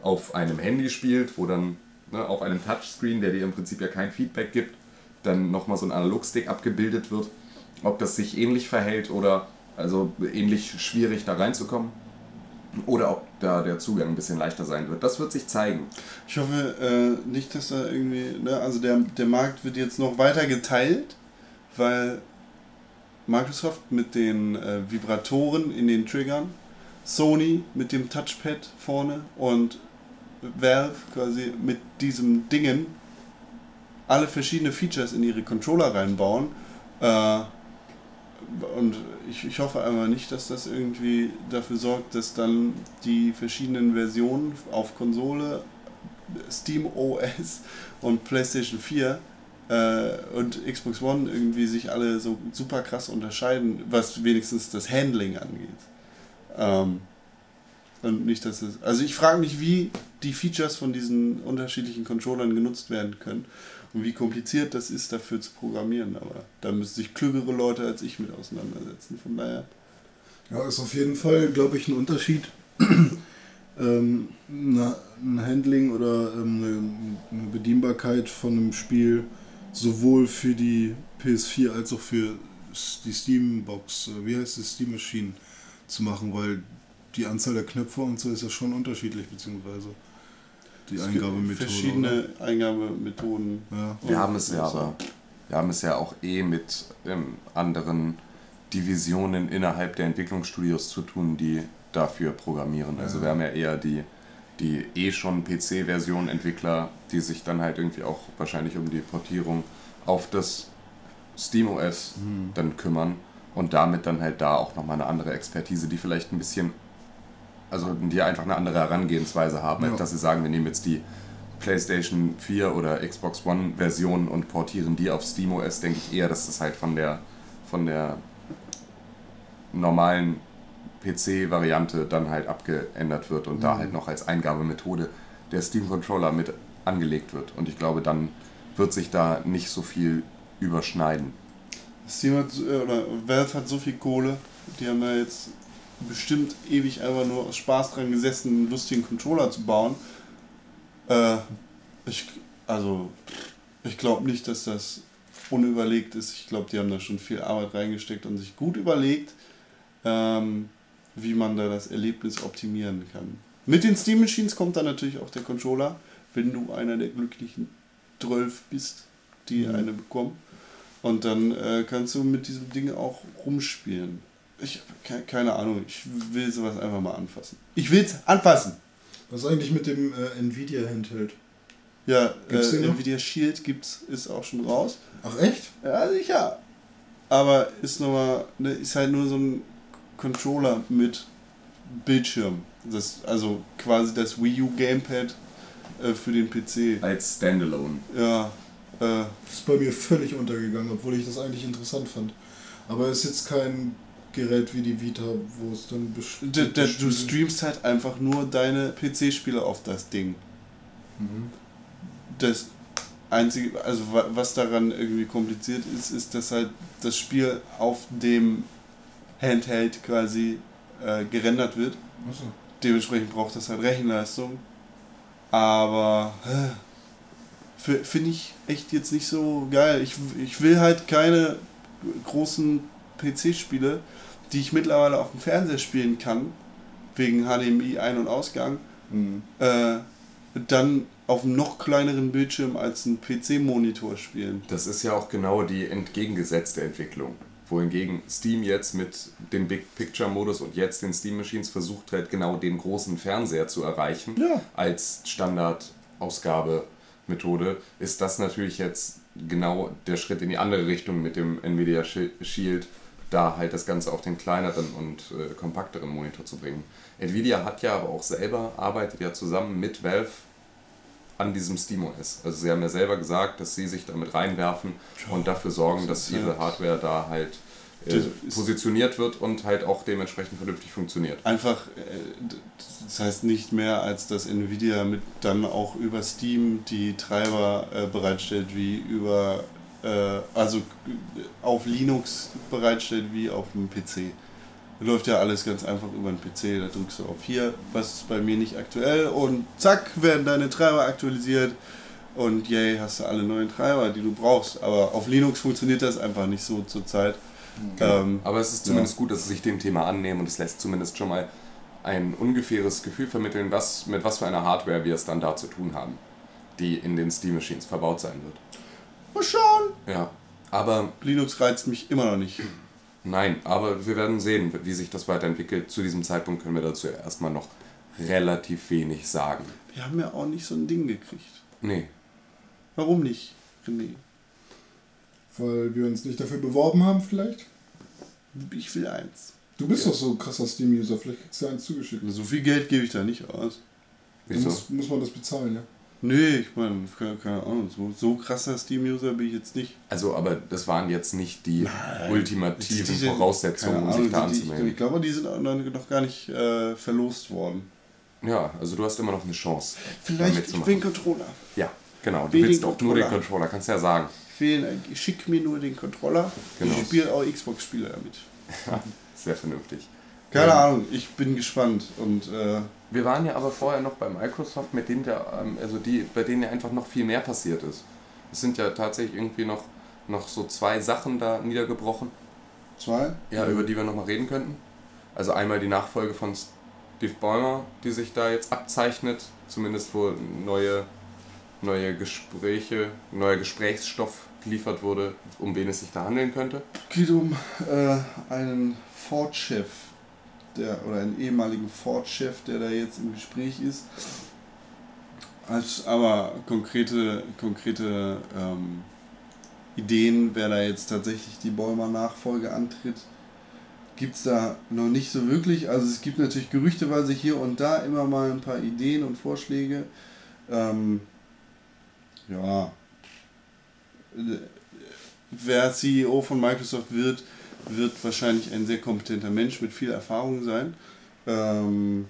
auf einem Handy spielt, wo dann ne, auf einem Touchscreen, der dir im Prinzip ja kein Feedback gibt, dann nochmal so ein Analogstick abgebildet wird, ob das sich ähnlich verhält oder also ähnlich schwierig da reinzukommen oder ob da der Zugang ein bisschen leichter sein wird. Das wird sich zeigen. Ich hoffe äh, nicht, dass da irgendwie, ne, also der, der Markt wird jetzt noch weiter geteilt, weil Microsoft mit den äh, Vibratoren in den Triggern, Sony mit dem Touchpad vorne und Valve quasi mit diesem Dingen alle verschiedene Features in ihre Controller reinbauen. Äh, und ich, ich hoffe einfach nicht, dass das irgendwie dafür sorgt, dass dann die verschiedenen Versionen auf Konsole, Steam OS und PlayStation 4 äh, und Xbox One irgendwie sich alle so super krass unterscheiden, was wenigstens das Handling angeht. Ähm, und nicht, dass es. Also ich frage mich, wie die Features von diesen unterschiedlichen Controllern genutzt werden können und wie kompliziert das ist, dafür zu programmieren. Aber da müssen sich klügere Leute als ich mit auseinandersetzen. Von daher. Ja, ist auf jeden Fall, glaube ich, ein Unterschied. [CLEARS THROAT] ähm, ein Handling oder ähm, eine Bedienbarkeit von einem Spiel sowohl für die PS4 als auch für die Steam-Box, äh, wie heißt es, Steam Machine zu machen, weil die Anzahl der Knöpfe und so ist ja schon unterschiedlich, beziehungsweise die Es gibt Eingabemethode. Verschiedene Eingabemethoden. oder? Ja. Wir haben es ja so. aber, wir haben es ja auch eh mit ähm, anderen Divisionen innerhalb der Entwicklungsstudios zu tun, die dafür programmieren. Also wir haben ja eher die die eh schon PC-Version-Entwickler, die sich dann halt irgendwie auch wahrscheinlich um die Portierung auf das SteamOS dann kümmern und damit dann halt da auch nochmal eine andere Expertise, die vielleicht ein bisschen, also die einfach eine andere Herangehensweise haben, Ja. dass sie sagen, wir nehmen jetzt die PlayStation 4 oder Xbox One Version und portieren die auf SteamOS, denke ich eher, dass das halt von der von der normalen PC-Variante dann halt abgeändert wird und da halt noch als Eingabemethode der Steam-Controller mit angelegt wird. Und ich glaube, dann wird sich da nicht so viel überschneiden. Steam hat, äh, oder Valve hat so viel Kohle, die haben da jetzt bestimmt ewig einfach nur aus Spaß dran gesessen, einen lustigen Controller zu bauen. Äh, ich, also, ich glaube nicht, dass das unüberlegt ist. Ich glaube, die haben da schon viel Arbeit reingesteckt und sich gut überlegt, ähm, wie man da das Erlebnis optimieren kann. Mit den Steam Machines kommt dann natürlich auch der Controller, wenn du einer der glücklichen 12 bist, die eine bekommen. Und dann äh, kannst du mit diesem Ding auch rumspielen. Ich habe keine Ahnung, ich will sowas einfach mal anfassen. Ich will's anfassen! Was ist eigentlich mit dem äh, Nvidia Handheld? Ja, Gibt's äh? Nvidia Shield gibt's, ist auch schon raus. Ach echt? Ja, sicher. Aber ist nochmal, ne, ist halt nur so ein Controller mit Bildschirm. Das, also quasi das Wii U Gamepad äh, für den PC. Als Standalone. Ja, äh, Das ist bei mir völlig untergegangen, obwohl ich das eigentlich interessant fand. Aber es ist jetzt kein Gerät wie die Vita, wo es dann bestimmt. d- d- du streamst halt einfach nur deine PC-Spiele auf das Ding. Mhm. Das einzige, also wa- was daran irgendwie kompliziert ist, ist, dass halt das Spiel auf dem Handheld quasi äh, gerendert wird. Achso. Dementsprechend braucht das halt Rechenleistung. Aber äh, finde ich echt jetzt nicht so geil. Ich, ich will halt keine großen PC-Spiele, die ich mittlerweile auf dem Fernseher spielen kann, wegen HDMI Ein- und Ausgang, Mhm. äh, dann auf einem noch kleineren Bildschirm als ein PC-Monitor spielen. Das ist ja auch genau die entgegengesetzte Entwicklung. Wohingegen Steam jetzt mit dem Big Picture Modus und jetzt den Steam Machines versucht halt genau den großen Fernseher zu erreichen Ja. als Standardausgabemethode, ist das natürlich jetzt genau der Schritt in die andere Richtung mit dem Nvidia Shi- Shield, da halt das Ganze auf den kleineren und äh, kompakteren Monitor zu bringen. Nvidia hat ja aber auch selber, arbeitet ja zusammen mit Valve an diesem SteamOS. Also sie haben ja selber gesagt, dass sie sich damit reinwerfen und dafür sorgen, dass ihre Hardware da halt äh, positioniert wird und halt auch dementsprechend vernünftig funktioniert. Einfach, äh, das heißt nicht mehr, als dass Nvidia mit dann auch über Steam die Treiber äh, bereitstellt, wie über, äh, also äh, auf Linux bereitstellt, wie auf dem PC. Läuft ja alles ganz einfach über den PC, da drückst du auf hier, was ist bei mir nicht aktuell und zack, werden deine Treiber aktualisiert und yay, hast du alle neuen Treiber, die du brauchst. Aber auf Linux funktioniert das einfach nicht so zurzeit. Ähm, Aber es ist zumindest gut, dass sie sich dem Thema annehmen und es lässt zumindest schon mal ein ungefähres Gefühl vermitteln, was, mit was für einer Hardware wir es dann da zu tun haben, die in den Steam Machines verbaut sein wird. mal schauen. Ja, aber Linux reizt mich immer noch nicht. Nein, aber wir werden sehen, wie sich das weiterentwickelt. Zu diesem Zeitpunkt können wir dazu erstmal noch relativ wenig sagen. Wir haben ja auch nicht so ein Ding gekriegt. Nee, Warum nicht, René? Weil wir uns nicht dafür beworben haben, vielleicht? Ich will eins. Du bist doch so ein krasser Steam-User, vielleicht kriegst du eins zugeschickt. So viel Geld gebe ich da nicht aus. Wieso? muss, muss man das bezahlen, ja? Nee, ich meine, keine, keine Ahnung, so, so krasser Steam-User bin ich jetzt nicht. Also, aber das waren jetzt nicht die ultimativen Die- die- Voraussetzungen, um sich da anzumelden. Ich glaube, die sind noch gar nicht äh, verlost worden. Ja, also du hast immer noch eine Chance. Vielleicht, ich einen Controller. Ja, genau. Du will willst auch nur den Controller. Kannst ja sagen. Ich, will, ich schick mir nur den Controller. Genau. Ich spiele auch Xbox-Spiele damit. [LAUGHS] Sehr vernünftig. Keine Ja. Ahnung, ich bin gespannt. Und äh, Wir waren ja aber vorher noch bei Microsoft, mit denen der, ähm, also die, bei denen ja einfach noch viel mehr passiert ist. Es sind ja tatsächlich irgendwie noch, noch so zwei Sachen da niedergebrochen, zwei? ja, über die wir nochmal reden könnten. Also einmal die Nachfolge von Steve Ballmer, die sich da jetzt abzeichnet, zumindest wo neue, neue Gespräche, neuer Gesprächsstoff geliefert wurde, um wen es sich da handeln könnte. geht um äh, einen Ford-Chef, der oder einen ehemaligen Ford-Chef, der da jetzt im Gespräch ist. Als, aber konkrete, konkrete ähm, Ideen, wer da jetzt tatsächlich die Bäumer Nachfolge antritt, gibt es da noch nicht so wirklich. Also es gibt natürlich gerüchteweise hier und da immer mal ein paar Ideen und Vorschläge. Ähm, ja. Wer CEO von Microsoft wird, wird wahrscheinlich ein sehr kompetenter Mensch mit viel Erfahrung sein. Ähm,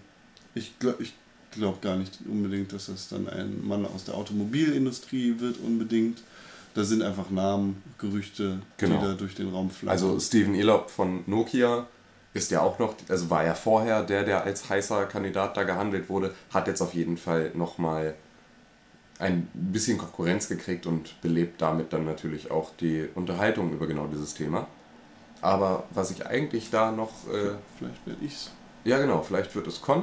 ich glaube ich glaub gar nicht unbedingt, dass das dann ein Mann aus der Automobilindustrie wird unbedingt. Da sind einfach Namen, Gerüchte, Genau. die da durch den Raum fliegen. Also Steven Elop von Nokia ist ja auch noch, also war ja vorher der, der als heißer Kandidat da gehandelt wurde, hat jetzt auf jeden Fall nochmal ein bisschen Konkurrenz gekriegt und belebt damit dann natürlich auch die Unterhaltung über genau dieses Thema. Aber was ich eigentlich da noch, äh, Vielleicht werde ich's. ja genau, vielleicht wird es Con.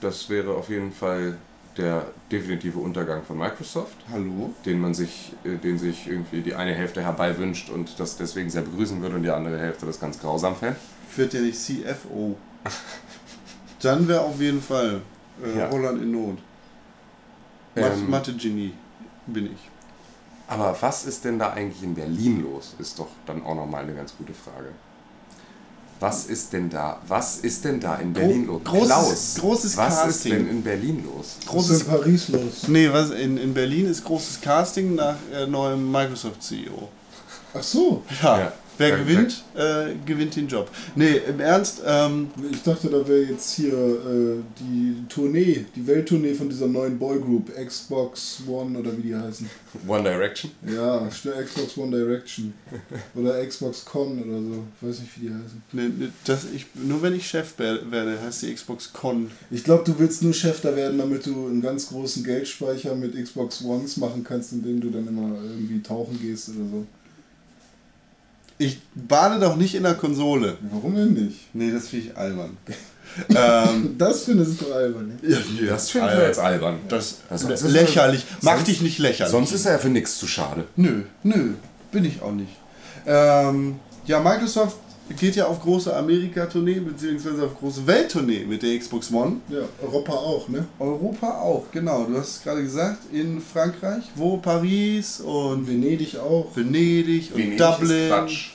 Das wäre auf jeden Fall der definitive Untergang von Microsoft Hallo? den man sich, äh, den sich irgendwie die eine Hälfte herbei wünscht und das deswegen sehr begrüßen würde und die andere Hälfte das ganz grausam fände. Wird ja nicht CFO. [LAUGHS] Dann wäre auf jeden Fall äh, Ja. Holland in Not. Ähm, Mathe-Genie bin ich. Aber was ist denn da eigentlich in Berlin los? Ist doch dann auch nochmal eine ganz gute Frage. Was ist denn da? Was ist denn da in Berlin los? großes- Klaus, großes was ist Casting. denn in Berlin los? Was ist in Paris los? Nee, was in, in Berlin ist großes Casting nach äh, neuem Microsoft-CEO. Ach so, Ja. Ja. Wer Ja, gewinnt, äh, gewinnt den Job. Nee, im Ernst, ähm, ich dachte, da wäre jetzt hier äh, die Tournee, die Welttournee von dieser neuen Boygroup, Xbox One oder wie die heißen. One Direction? Ja, schnell Xbox One Direction. Oder Xbox Con oder so. Ich weiß nicht, wie die heißen. ne, ne, das, ich, nur wenn ich Chef wer- werde, heißt die Xbox Con. Ich glaube, du willst nur Chef da werden, damit du einen ganz großen Geldspeicher mit Xbox Ones machen kannst, in dem du dann immer irgendwie tauchen gehst oder so. Ich bade doch nicht in der Konsole. Warum denn nicht? Nee, das finde ich albern. [LAUGHS] ähm, Das findest du albern. Ne? ja, Das finden Alter. wir jetzt albern. Das, Das sonst ist lächerlich. er- Mach sonst- dich nicht lächerlich. Sonst ist er ja für nichts zu schade. Nö, nö, bin ich auch nicht. Ähm, ja, Microsoft geht ja auf große Amerika-Tournee beziehungsweise auf große Welttournee mit der Xbox One. Ja, Europa auch, ne? Europa auch, genau. Du hast es gerade gesagt, in Frankreich, wo Paris und Venedig auch. Venedig und Venedig Dublin, ist Quatsch.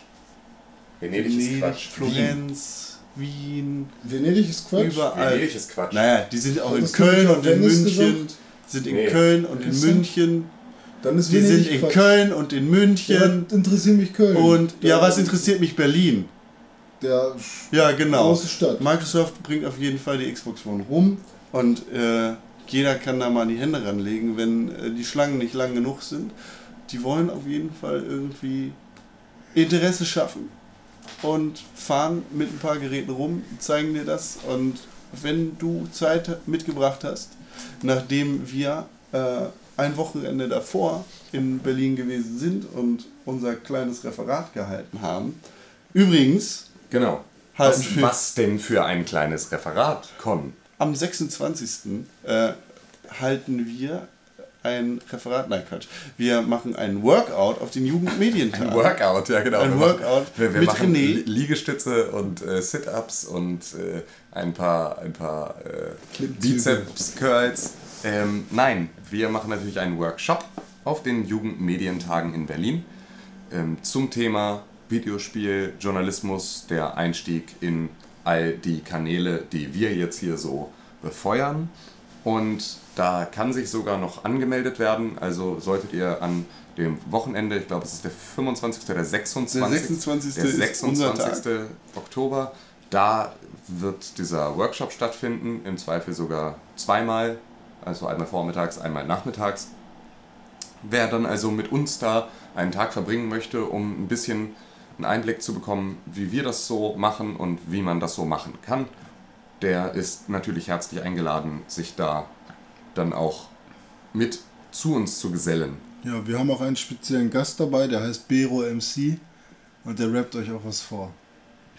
Venedig, ist Venedig, Quatsch. Florenz, Wien, Venedig ist Quatsch. überall. Venedig ist Quatsch. Naja, die sind auch in Köln und in München. Sind in. Köln und in Ist? München. Dann ist Die sind in Quatsch. Köln und in Ja, München. was interessiert mich Köln. Und ja, was interessiert mich Berlin? Der Ja, genau. große Stadt. Microsoft bringt auf jeden Fall die Xbox One rum und äh, jeder kann da mal die Hände ranlegen, wenn äh, die Schlangen nicht lang genug sind. Die wollen auf jeden Fall irgendwie Interesse schaffen und fahren mit ein paar Geräten rum, zeigen dir das und wenn du Zeit mitgebracht hast, nachdem wir äh, ein Wochenende davor in Berlin gewesen sind und unser kleines Referat gehalten haben. Übrigens, Genau. Halten Was, was denn für ein kleines Referat, Con? Am 26. Äh, halten wir ein Referat, nein Quatsch, wir machen ein Workout auf den Jugendmedientag. Ein Workout, ja genau. Ein wir Workout machen, wir, wir mit machen René. Li- Liegestütze und äh, Sit-Ups und äh, ein paar, ein paar äh. Bizeps-Curls. Ähm, nein, wir machen natürlich einen Workshop auf den Jugendmedientagen in Berlin ähm, zum Thema Videospiel, Journalismus, der Einstieg in all die Kanäle, die wir jetzt hier so befeuern. Und da kann sich sogar noch angemeldet werden. Also solltet ihr an dem Wochenende, ich glaube es ist der 25. oder der 26. Der 26. der ist unser 26. Oktober, da wird dieser Workshop stattfinden, im Zweifel sogar zweimal, also einmal vormittags, einmal nachmittags. Wer dann also mit uns da einen Tag verbringen möchte, um ein bisschen einen Einblick zu bekommen, wie wir das so machen und wie man das so machen kann, der ist natürlich herzlich eingeladen, sich da dann auch mit zu uns zu gesellen. Ja, wir haben auch einen speziellen Gast dabei, der heißt Bero MC und der rappt euch auch was vor.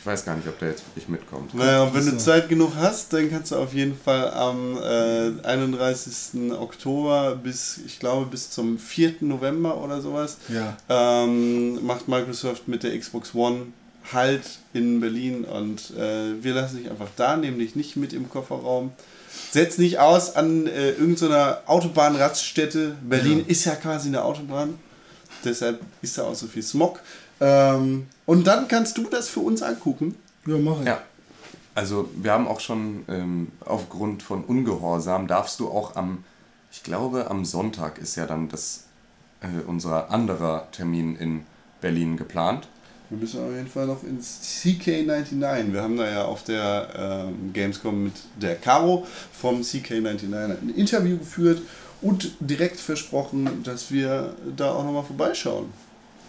Ich weiß gar nicht, ob der jetzt wirklich mitkommt. Naja, und wenn du So. Zeit genug hast, dann kannst du auf jeden Fall am äh, 31. Oktober bis, ich glaube, bis zum 4. November oder sowas, Ja. ähm, macht Microsoft mit der Xbox One Halt in Berlin und äh, wir lassen dich einfach da, nehmen dich nicht mit im Kofferraum. Setz nicht aus an äh, irgendeiner Autobahnraststätte. Berlin Ja. ist ja quasi eine Autobahn. Deshalb ist da auch so viel Smog. Ähm, und dann kannst du das für uns angucken. Ja, mach ich. Ja. Also wir haben auch schon ähm, aufgrund von Ungehorsam darfst du auch am, ich glaube am Sonntag ist ja dann das äh, unser anderer Termin in Berlin geplant. Wir müssen auf jeden Fall noch ins CK99. Wir haben da ja auf der ähm, Gamescom mit der Caro vom CK99 ein Interview geführt und direkt versprochen, dass wir da auch nochmal vorbeischauen.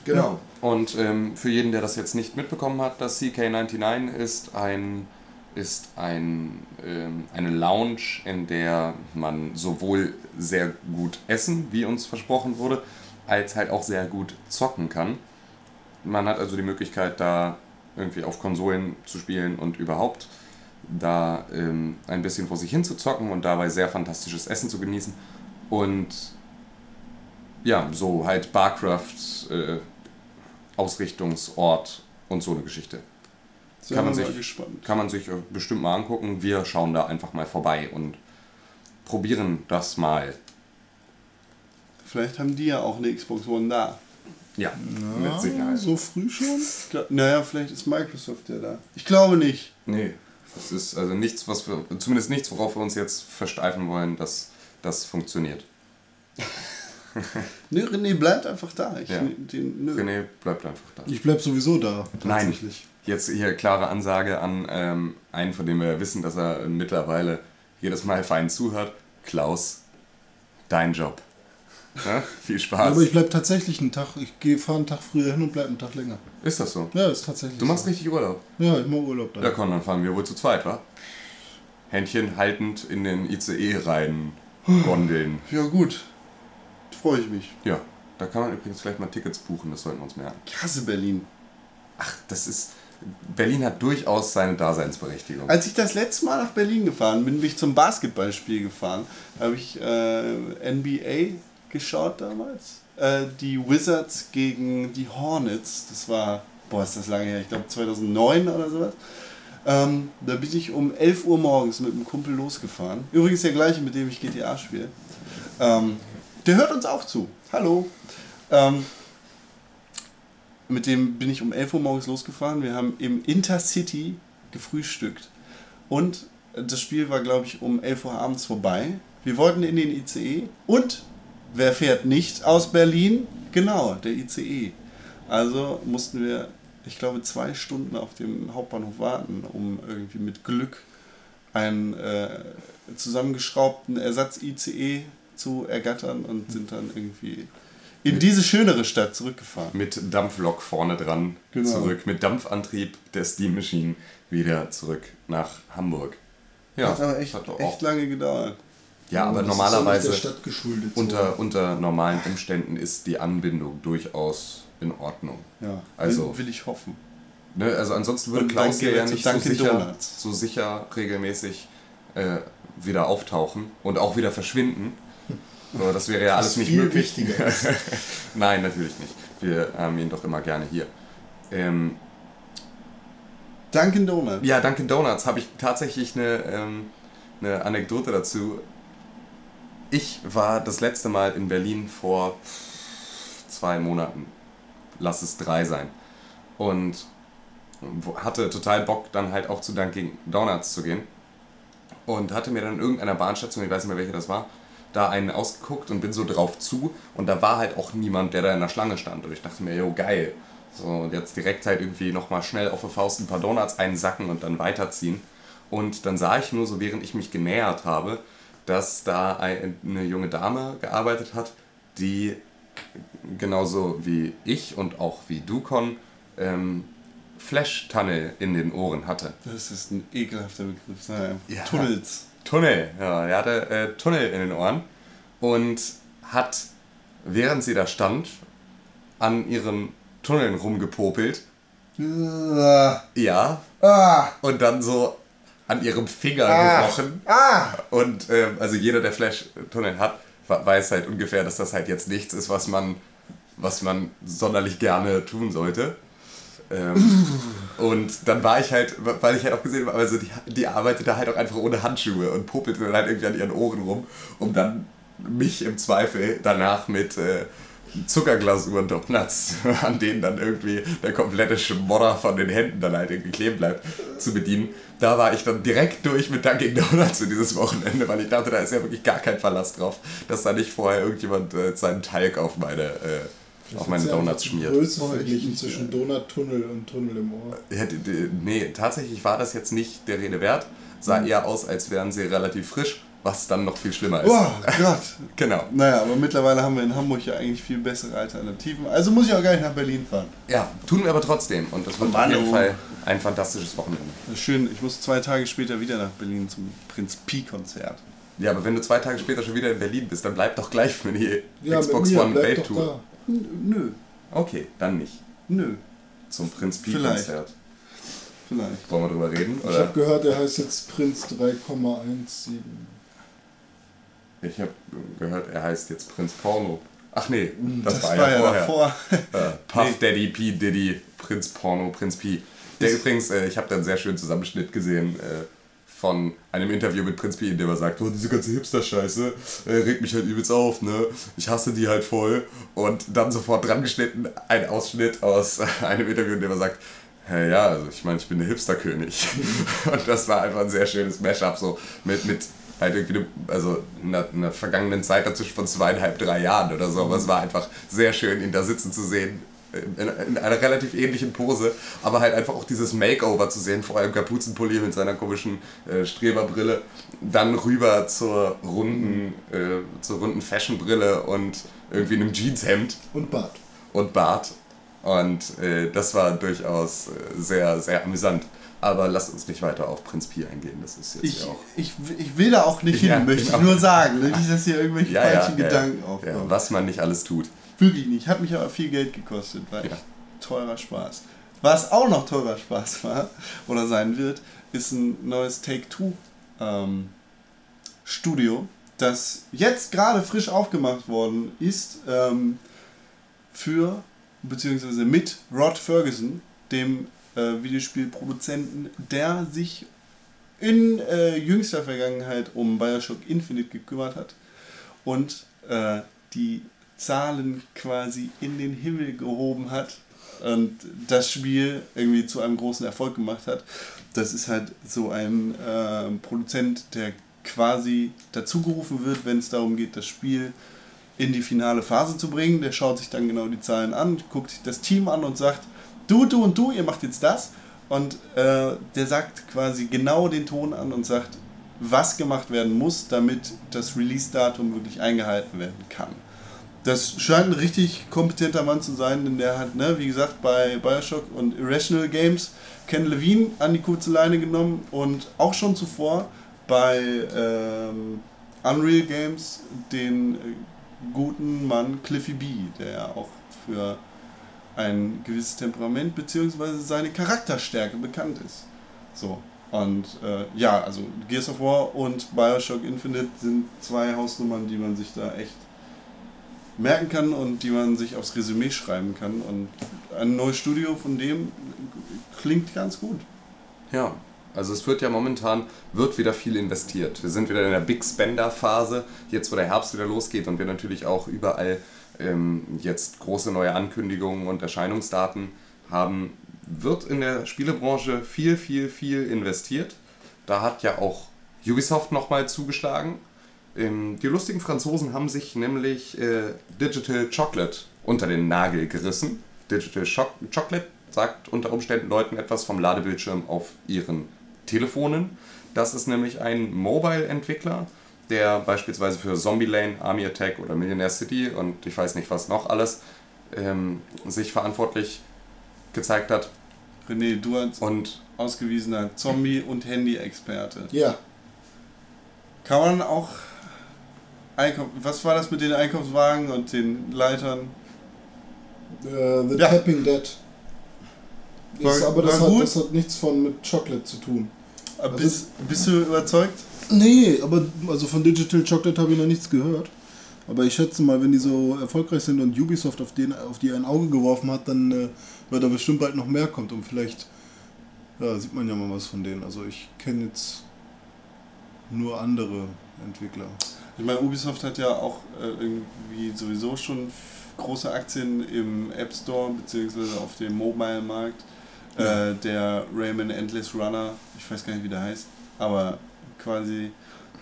Genau. Und ähm, für jeden, der das jetzt nicht mitbekommen hat, das CK99 ist ein ist ein, ähm, eine Lounge, in der man sowohl sehr gut essen, wie uns versprochen wurde, als halt auch sehr gut zocken kann. Man hat also die Möglichkeit, da irgendwie auf Konsolen zu spielen und überhaupt da ähm, ein bisschen vor sich hin zu zocken und dabei sehr fantastisches Essen zu genießen. Und ja, so halt Barcraft, äh, Ausrichtungsort und so eine Geschichte. Sind Kann man sich- gespannt. Kann man sich äh, bestimmt mal angucken. Wir schauen da einfach mal vorbei und probieren das mal. Vielleicht haben die ja auch eine Xbox One da. Ja, Ja, mit Sicherheit. so früh schon? Glaub, naja, vielleicht ist Microsoft ja da. Ich glaube nicht. Nee, das ist also nichts, was wir, zumindest nichts, worauf wir uns jetzt versteifen wollen, dass das funktioniert. [LAUGHS] [LAUGHS] Nö, René bleibt einfach da. Ich, Ja. den, nö. René bleibt einfach da. Ich bleib sowieso da, Nein, tatsächlich. jetzt hier klare Ansage an ähm, einen, von dem wir wissen, dass er mittlerweile jedes Mal fein zuhört. Klaus, dein Job. Ja? [LAUGHS] Viel Ja, Spaß. aber ich bleib tatsächlich einen Tag, ich fahre einen Tag früher hin und bleib einen Tag länger. ist das so? Ja, ist tatsächlich Du machst so. richtig Urlaub. Ja, ich mach Urlaub da. Ja, komm, dann fahren wir wohl zu zweit, wa? Händchen haltend in den ICE rein, Gondeln. Ja, gut. Freue ich mich. Ja, da kann man übrigens vielleicht mal Tickets buchen, das sollten wir uns merken. Ich hasse Berlin. Ach, das ist. Berlin hat durchaus seine Daseinsberechtigung. Als ich das letzte Mal nach Berlin gefahren bin, bin ich zum Basketballspiel gefahren. Habe ich äh, NBA geschaut damals. Äh, die Wizards gegen die Hornets. Das war, boah, ist das lange her, ich glaube 2009 oder sowas. Ähm, da bin ich um 11 Uhr morgens mit einem Kumpel losgefahren. Übrigens der gleiche, mit dem ich GTA spiele. Ähm, der hört uns auch zu. Hallo. Ähm, mit dem bin ich um 11 Uhr morgens losgefahren. Wir haben im Intercity gefrühstückt. Und das Spiel war, glaube ich, um 11 Uhr abends vorbei. Wir wollten in den ICE. Und wer fährt nicht aus Berlin? Genau, der ICE. Also mussten wir, ich glaube, zwei Stunden auf dem Hauptbahnhof warten, um irgendwie mit Glück einen äh, zusammengeschraubten Ersatz-ICE zu ergattern und sind dann irgendwie in diese schönere Stadt zurückgefahren. Mit Dampflok vorne dran Genau. zurück, mit Dampfantrieb der Steam Machine wieder zurück nach Hamburg. Ja, Hat aber echt, hat auch- echt lange gedauert. ja aber Das ist normalerweise ja nicht der Stadt geschuldet. so. unter, unter normalen Umständen ist die Anbindung durchaus in Ordnung. Ja, Also- will, will ich hoffen. Ne, also ansonsten würde Klaus ja nicht so sicher, so sicher regelmäßig äh, wieder auftauchen und auch wieder verschwinden. So, das wäre ja alles nicht viel möglich. wichtiger [LAUGHS] ist. Nein, natürlich nicht. Wir haben ihn doch immer gerne hier. Ähm, Dunkin' Donuts. ja, Dunkin' Donuts habe ich tatsächlich eine, ähm, eine Anekdote dazu. Ich war das letzte Mal in Berlin vor zwei Monaten. Lass es drei sein. Und hatte total Bock, dann halt auch zu Dunkin' Donuts zu gehen. Und hatte mir dann in irgendeiner Bahnstation, ich weiß nicht mehr welche das war, da einen ausgeguckt und bin so drauf zu. Und da war halt auch niemand, der da in der Schlange stand. Und ich dachte mir, jo, geil. So, und jetzt direkt halt irgendwie nochmal schnell auf der Faust ein paar Donuts einsacken und dann weiterziehen. Und dann sah ich nur so, während ich mich genähert habe, dass da ein- eine junge Dame gearbeitet hat, die genauso wie ich und auch wie du, Con, ähm, Flash-Tunnel in den Ohren hatte. Das ist ein ekelhafter Begriff. Sag einfach Ja. Tunnels. Tunnel, ja, er hatte äh, Tunnel in den Ohren und hat, während sie da stand, an ihren Tunneln rumgepopelt. Ah. Ja. Ah. Und dann so an ihrem Finger Ah. gerochen. Ah. Und ähm, also jeder, der Flash-Tunnel hat, we- weiß halt ungefähr, dass das halt jetzt nichts ist, was man, was man sonderlich gerne tun sollte. Ähm, und dann war ich halt, weil ich halt auch gesehen habe, also die, die arbeitet halt auch einfach ohne Handschuhe und poppelte dann halt irgendwie an ihren Ohren rum, um dann mich im Zweifel danach mit äh, Zuckerglasur und Donuts, [LAUGHS] an denen dann irgendwie der komplette Schmodder von den Händen dann halt irgendwie kleben bleibt, zu bedienen. Da war ich dann direkt durch mit Dunkin' Donuts dieses Wochenende, weil ich dachte, da ist ja wirklich gar kein Verlass drauf, dass da nicht vorher irgendjemand äh, seinen Teig auf meine, äh, auf meine Donuts schmiert. Größe verglichen zwischen Donut-Tunnel und Tunnel im Ohr. Nee, tatsächlich war das jetzt nicht der Rede wert. Sah eher aus, als wären sie relativ frisch, was dann noch viel schlimmer ist. Oh Gott. [LAUGHS] Genau. Naja, aber mittlerweile haben wir in Hamburg ja eigentlich viel bessere Alternativen. Also muss ich auch gar nicht nach Berlin fahren. Ja, tun wir aber trotzdem. Und das wird auf Mann, jeden oh. Fall ein fantastisches Wochenende. Schön, ich muss zwei Tage später wieder nach Berlin zum Prinz Pi-Konzert. Ja, aber wenn du zwei Tage später schon wieder in Berlin bist, dann bleib doch gleich für die Ja, Xbox One Welt Tour. Nö, Okay, dann nicht. nö, Zum Prinz Pi Vielleicht. Konzert. vielleicht. Wollen wir drüber reden? Ich Oder? habe gehört, er heißt jetzt Prinz 3,17. Ich habe gehört, er heißt jetzt Prinz Porno. Ach nee, das, Das, war, war ja, ja vorher. davor. [LAUGHS] Äh, Puff Nee. Daddy, P Diddy, Prinz Porno, Prinz Pi. Der übrigens, äh, ich habe da einen sehr schönen Zusammenschnitt gesehen äh, von einem Interview mit Prinz Pi, in dem er sagt, oh, diese ganze Hipster-Scheiße äh, regt mich halt übelst auf, ne? Ich hasse die halt voll. Und dann sofort dran geschnitten ein Ausschnitt aus [LAUGHS] einem Interview, in dem er sagt, "Hä, ja, also ich meine, ich bin der Hipster-König. [LAUGHS] Und das war einfach ein sehr schönes Mashup, so mit, mit halt irgendwie eine, also einer, einer vergangenen Zeit dazwischen von zweieinhalb, drei Jahren oder so. Aber es war einfach sehr schön, ihn da sitzen zu sehen. In, in einer relativ ähnlichen Pose, aber halt einfach auch dieses Makeover zu sehen, vor allem Kapuzenpulli mit seiner komischen äh, Streberbrille, dann rüber zur runden, äh, zur runden Fashionbrille und irgendwie einem Jeanshemd Und Bart. und Bart. Und äh, das war durchaus äh, sehr, sehr amüsant. Aber lasst uns nicht weiter auf Prinz Pi eingehen, das ist jetzt Ich, ja auch. ich, ich will da auch nicht Ja, hin, möchte genau. ich nur sagen. Nicht, dass hier irgendwelche Ja, falschen ja, Gedanken aufkommen. was man nicht alles tut. Wirklich nicht. Hat mich aber viel Geld gekostet. War Ja. echt teurer Spaß. Was auch noch teurer Spaß [LAUGHS] war oder sein wird, ist ein neues Take-Two ähm, Studio, das jetzt gerade frisch aufgemacht worden ist ähm, für beziehungsweise mit Rod Ferguson, dem äh, Videospielproduzenten, der sich in äh, jüngster Vergangenheit um Bioshock Infinite gekümmert hat und äh, die Zahlen quasi in den Himmel gehoben hat und das Spiel irgendwie zu einem großen Erfolg gemacht hat. Das ist halt so ein äh, Produzent, der quasi dazugerufen wird, wenn es darum geht, das Spiel in die finale Phase zu bringen. Der schaut sich dann genau die Zahlen an, guckt sich das Team an und sagt, du, du und du, ihr macht jetzt das. Und äh, der sagt quasi genau den Ton an und sagt, was gemacht werden muss, damit das Release-Datum wirklich eingehalten werden kann. Das scheint ein richtig kompetenter Mann zu sein, denn der hat, ne, wie gesagt, bei Bioshock und Irrational Games Ken Levine an die kurze Leine genommen und auch schon zuvor bei ähm, Unreal Games den äh, guten Mann Cliffy B, der ja auch für ein gewisses Temperament bzw. seine Charakterstärke bekannt ist. So. Und äh, ja, also Gears of War und Bioshock Infinite sind zwei Hausnummern, die man sich da echt merken kann und die man sich aufs Resümee schreiben kann. Und ein neues Studio von dem klingt ganz gut. Ja, also es wird ja momentan, wird wieder viel investiert. Wir sind wieder in der Big Spender Phase, jetzt wo der Herbst wieder losgeht und wir natürlich auch überall ähm, jetzt große neue Ankündigungen und Erscheinungsdaten haben, wird in der Spielebranche viel, viel, viel investiert. Da hat ja auch Ubisoft nochmal zugeschlagen. Ähm, die lustigen Franzosen haben sich nämlich äh, Digital Chocolate unter den Nagel gerissen. Digital Choc Chocolate sagt unter Umständen Leuten etwas vom Ladebildschirm auf ihren Telefonen. Das ist nämlich ein Mobile-Entwickler, der beispielsweise für Zombie Lane, Army Attack oder Millionaire City und ich weiß nicht was noch alles ähm, sich verantwortlich gezeigt hat. René, du als Und ausgewiesener Zombie- und Handy-Experte. Ja, Kann man auch. Einkauf Was war das mit den Einkaufswagen und den Leitern? äh, The Ja. Tapping Dead. War- Ist, aber das hat, das hat nichts von mit Chocolate zu tun. Äh, Bist, bist du überzeugt? Nee, aber also von Digital Chocolate habe ich noch nichts gehört. Aber ich schätze mal, wenn die so erfolgreich sind und Ubisoft auf, den, auf die ein Auge geworfen hat, dann äh, wird da bestimmt bald noch mehr kommt und vielleicht ja, sieht man ja mal was von denen. Also ich kenne jetzt nur andere Entwickler. Ich meine, Ubisoft hat ja auch äh, irgendwie sowieso schon große Aktien im App Store beziehungsweise auf dem Mobile-Markt. Äh, der Rayman Endless Runner, ich weiß gar nicht, wie der heißt, aber quasi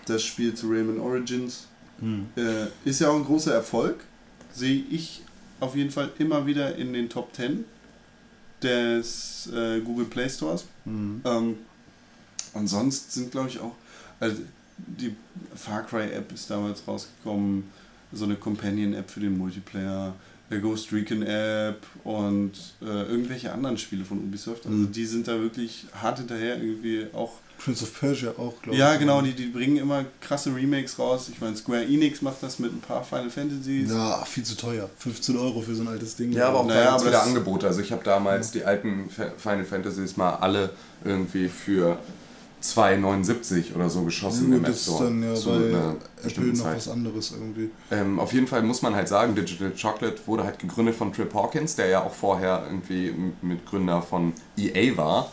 das Spiel zu Rayman Origins äh, ist ja auch ein großer Erfolg. Sehe ich auf jeden Fall immer wieder in den Top 10 des äh, Google Play Stores. Mhm. Ähm, und sonst sind, glaube ich, auch. Also die Far Cry App ist damals rausgekommen, so eine Companion-App für den Multiplayer, der Ghost Recon App und äh, irgendwelche anderen Spiele von Ubisoft. Also Mhm. die sind da wirklich hart hinterher, irgendwie auch. Prince of Persia auch, glaube ich. Ja, genau, die, die bringen immer krasse Remakes raus. Ich meine, Square Enix macht das mit ein paar Final Fantasies. Ja, viel zu teuer. 15 Euro für so ein altes Ding. Ja, aber auch Naja, aber wieder Angebote. Also ich habe damals die alten Final Fantasies mal alle irgendwie für 2,79 oder so geschossen Ja, im App das ist Store. dann ja zu einer Apple bestimmten noch Zeit. was anderes irgendwie. Ähm, auf jeden Fall muss man halt sagen, Digital Chocolate wurde halt gegründet von Trip Hawkins, der ja auch vorher irgendwie Mitgründer von EA war.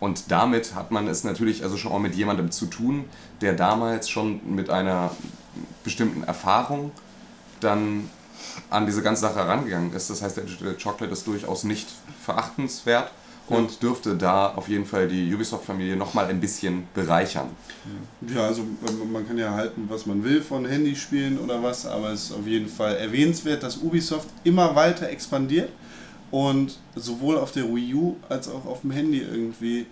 Und damit hat man es natürlich also schon auch mit jemandem zu tun, der damals schon mit einer bestimmten Erfahrung dann an diese ganze Sache herangegangen ist. Das heißt, der Digital Chocolate ist durchaus nicht verachtenswert und dürfte da auf jeden Fall die Ubisoft-Familie nochmal ein bisschen bereichern. Ja, also ähm, man kann ja halten, was man will von Handyspielen oder was, aber es ist auf jeden Fall erwähnenswert, dass Ubisoft immer weiter expandiert und sowohl auf der Wii U als auch auf dem Handy irgendwie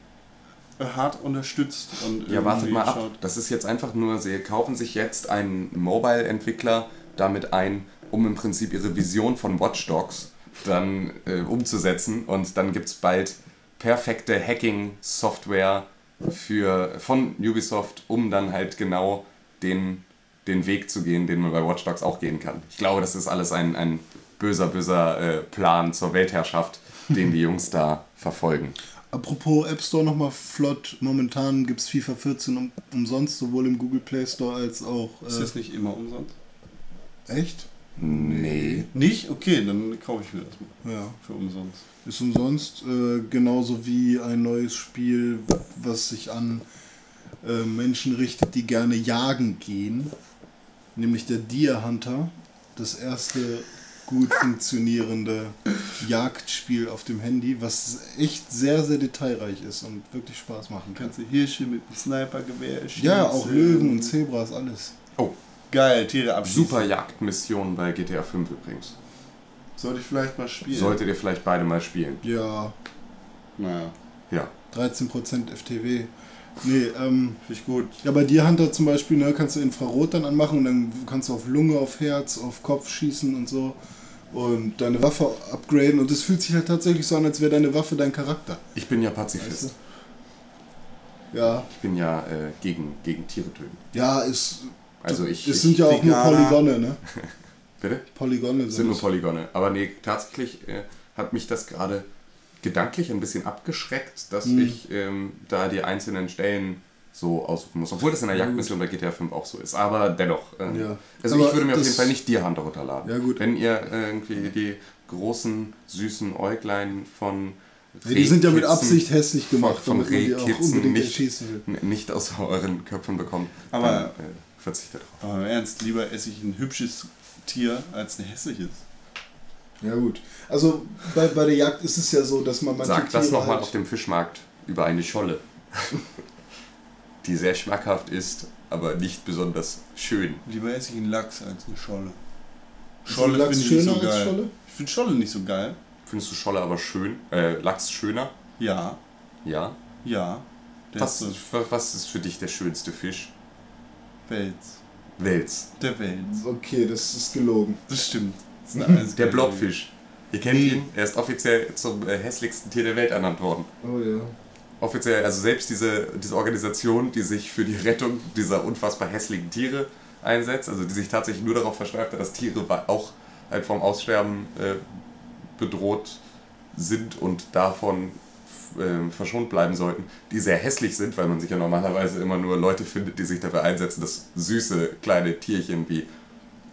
hart unterstützt und Ja, wartet mal ab. schaut. Das ist jetzt einfach nur, sie kaufen sich jetzt einen Mobile-Entwickler damit ein, um im Prinzip ihre Vision von Watch Dogs dann äh, umzusetzen und dann gibt es bald perfekte Hacking-Software für, von Ubisoft, um dann halt genau den, den Weg zu gehen, den man bei Watch Dogs auch gehen kann. Ich glaube, das ist alles ein, ein böser, böser äh, Plan zur Weltherrschaft, den die Jungs da verfolgen. Apropos App Store nochmal flott. Momentan gibt es FIFA 14 um, umsonst, sowohl im Google Play Store als auch. Ist Äh, das nicht immer umsonst? echt? Nee. Nicht? Okay, dann kaufe ich mir das mal Ja. für umsonst. Ist umsonst, äh, genauso wie ein neues Spiel, was sich an äh, Menschen richtet, die gerne jagen gehen. Nämlich der Deer Hunter. Das erste gut funktionierende [LAUGHS] Jagdspiel auf dem Handy, was echt sehr, sehr detailreich ist und wirklich Spaß machen kann. Kannst du Hirsche mit einem Snipergewehr schießen? Ja, auch Löwen und Zebras, alles. Oh, Geil, Tiere abschießen. super Jagdmission bei GTA 5 übrigens. Sollte ich vielleicht mal spielen? Solltet ihr vielleicht beide mal spielen. Ja, Naja, Ja. 13% FTW. Nee, ähm, finde ich gut. Ja, bei dir Hunter zum Beispiel, ne, kannst du Infrarot dann anmachen und dann kannst du auf Lunge, auf Herz, auf Kopf schießen und so und deine Waffe upgraden und es fühlt sich halt tatsächlich so an, als wäre deine Waffe dein Charakter. Ich bin ja Pazifist. Weißt Ja, Ich bin ja äh, gegen, gegen Tiere töten. ja, es, Also ich. es ich sind ja auch nur. Polygone, ne? [LAUGHS] bitte? Polygone Es sind sind nur. Polygone. Aber nee, tatsächlich äh, hat mich das gerade gedanklich ein bisschen abgeschreckt, dass Hm. ich ähm, da die einzelnen Stellen so aussuchen muss. Obwohl das in der Ja, Jagdmission bei GTA 5 auch so ist. Aber dennoch. ähm, Ja. Also Aber ich würde mir auf das- jeden Fall nicht Deer Hunter runterladen. Ja, gut. Wenn ihr äh, irgendwie die großen, süßen Äuglein von Ja, die sind ja mit Absicht hässlich gemacht, von damit man die auch unbedingt nicht, erschießen will. nicht aus euren Köpfen bekommt, Aber- dann äh, verzichtet drauf. Aber im Ernst, lieber esse ich ein hübsches Tier als ein hässliches. Ja gut. Also bei, bei der Jagd ist es ja so, dass man manche Sag das Tiere nochmal halt, auf dem Fischmarkt über eine Scholle, [LAUGHS] die sehr schmackhaft ist, aber nicht besonders schön. Lieber esse ich einen Lachs als eine Scholle. Scholle finde ich nicht schöner so als geil. Scholle? Ich finde Scholle nicht so geil. Findest du Scholle aber schön? Äh, Lachs schöner? Ja, Ja. ja. Was, was ist für dich der schönste Fisch? Wels. Wels. Der Wels. Okay, das ist gelogen. Das stimmt. Das ist [LAUGHS] Der Blobfisch. Ihr kennt ihn, er ist offiziell zum äh, hässlichsten Tier der Welt ernannt worden. Oh ja. Offiziell, also selbst diese, diese Organisation, die sich für die Rettung dieser unfassbar hässlichen Tiere einsetzt, also die sich tatsächlich nur darauf verschreibt, dass Tiere auch halt vom Aussterben äh, bedroht sind und davon ähm, verschont bleiben sollten, die sehr hässlich sind, weil man sich ja normalerweise immer nur Leute findet, die sich dafür einsetzen, dass süße kleine Tierchen wie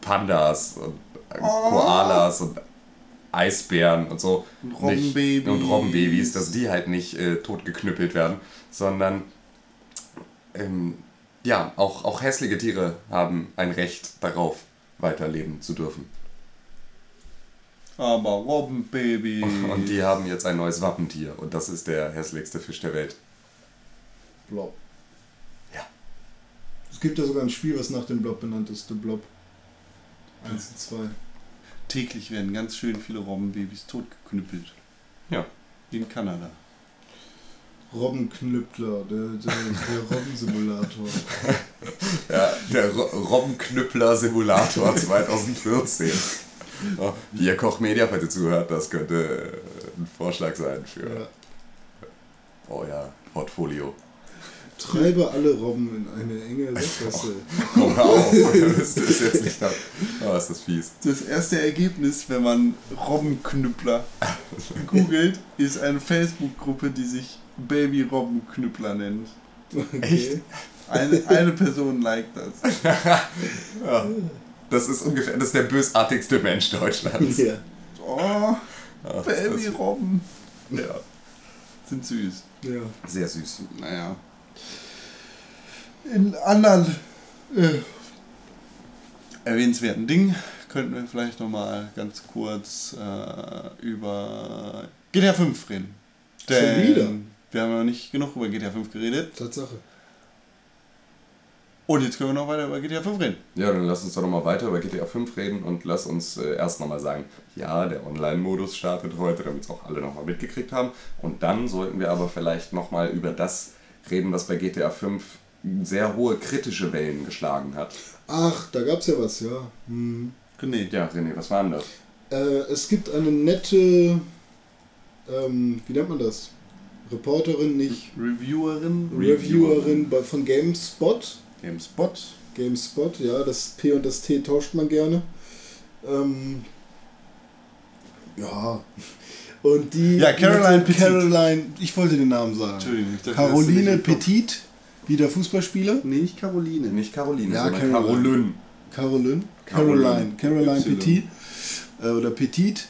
Pandas und äh, Koalas und Eisbären und so. Und Robbenbabys. Nicht- Und Robbenbabys, dass die halt nicht äh, totgeknüppelt werden, sondern ähm, ja, auch, auch hässliche Tiere haben ein Recht darauf, weiterleben zu dürfen. Aber Robbenbaby. [LAUGHS] Und die haben jetzt ein neues Wappentier und das ist der hässlichste Fisch der Welt. Blob. Ja. Es gibt ja sogar ein Spiel, was nach dem Blob benannt ist, The Blob. 1 und 2. Täglich werden ganz schön viele Robbenbabys totgeknüppelt. Ja. In Kanada. Robbenknüppler, der, der, der Robbensimulator. [LAUGHS] Ja, der Ro Robbenknüppler-Simulator [LAUGHS] 2014. Oh, hier Koch Media, falls ihr zuhört, das könnte äh, ein Vorschlag sein für Ja. euer Portfolio. Treibe alle Robben in eine enge [LAUGHS] Sackgasse. Komm hör auf, das ist jetzt nicht da. Oh, ist das fies. Das erste Ergebnis, wenn man Robbenknüppler [LAUGHS] googelt, ist eine Facebook-Gruppe, die sich Baby Robbenknüppler nennt. Okay. Eine, eine Person liked das. [LAUGHS] Ja. Das ist ungefähr, das ist der bösartigste Mensch Deutschlands. Ja. Oh, Ach, Baby das- Robben. Ja, Sind süß. ja. sehr süß. Naja. In anderen äh, erwähnenswerten Dingen könnten wir vielleicht nochmal ganz kurz äh, über GTA 5 reden. Schon wieder? Wir haben ja nicht genug über GTA 5 geredet. Tatsache. Und jetzt können wir noch weiter über GTA 5 reden. Ja, dann lass uns doch nochmal weiter über GTA 5 reden und lass uns äh, erst nochmal sagen, ja, der Online-Modus startet heute, damit es auch alle nochmal mitgekriegt haben. Und dann sollten wir aber vielleicht nochmal über das reden, was bei GTA 5 sehr hohe kritische Wellen geschlagen hat. Ach, da gab's ja was, ja. Hm. Nee. Ja, René, was war denn das? Äh, es gibt eine nette, ähm, wie nennt man das? Reporterin, nicht Reviewerin. Reviewerin bei, von GameSpot. GameSpot. GameSpot, ja, das P und das T tauscht man gerne. Ähm, ja. Und die. Ja, Caroline Petit. Caroline, ich wollte den Namen sagen. Entschuldigung. ich dachte, Caroline. Petit, wieder Fußballspieler. Nee, nicht Caroline. Nicht Caroline, Ja, sondern Caroline. Caroline. Caroline. Caroline. Caroline. Petit. Äh, oder Petit.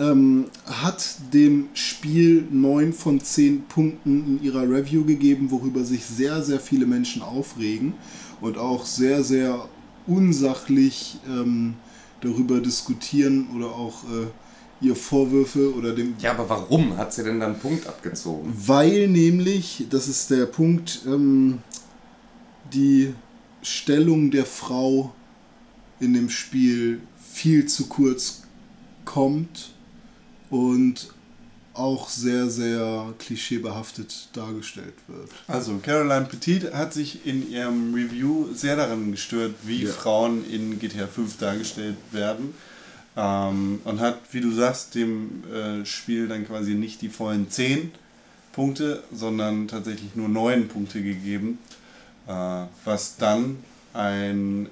Ähm, hat dem Spiel 9 von 10 Punkten in ihrer Review gegeben, worüber sich sehr, sehr viele Menschen aufregen und auch sehr, sehr unsachlich ähm, darüber diskutieren oder auch äh, ihr Vorwürfe oder dem Ja, aber warum hat sie denn dann einen Punkt abgezogen? weil nämlich, das ist der Punkt, ähm, die Stellung der Frau in dem Spiel viel zu kurz kommt und auch sehr, sehr klischeebehaftet dargestellt wird. Also, Caroline Petit hat sich in ihrem Review sehr daran gestört, wie Ja. Frauen in GTA 5 dargestellt werden. Ähm, und hat, wie du sagst, dem äh, Spiel dann quasi nicht die vollen 10 Punkte, sondern tatsächlich nur 9 Punkte gegeben. Äh, was dann ein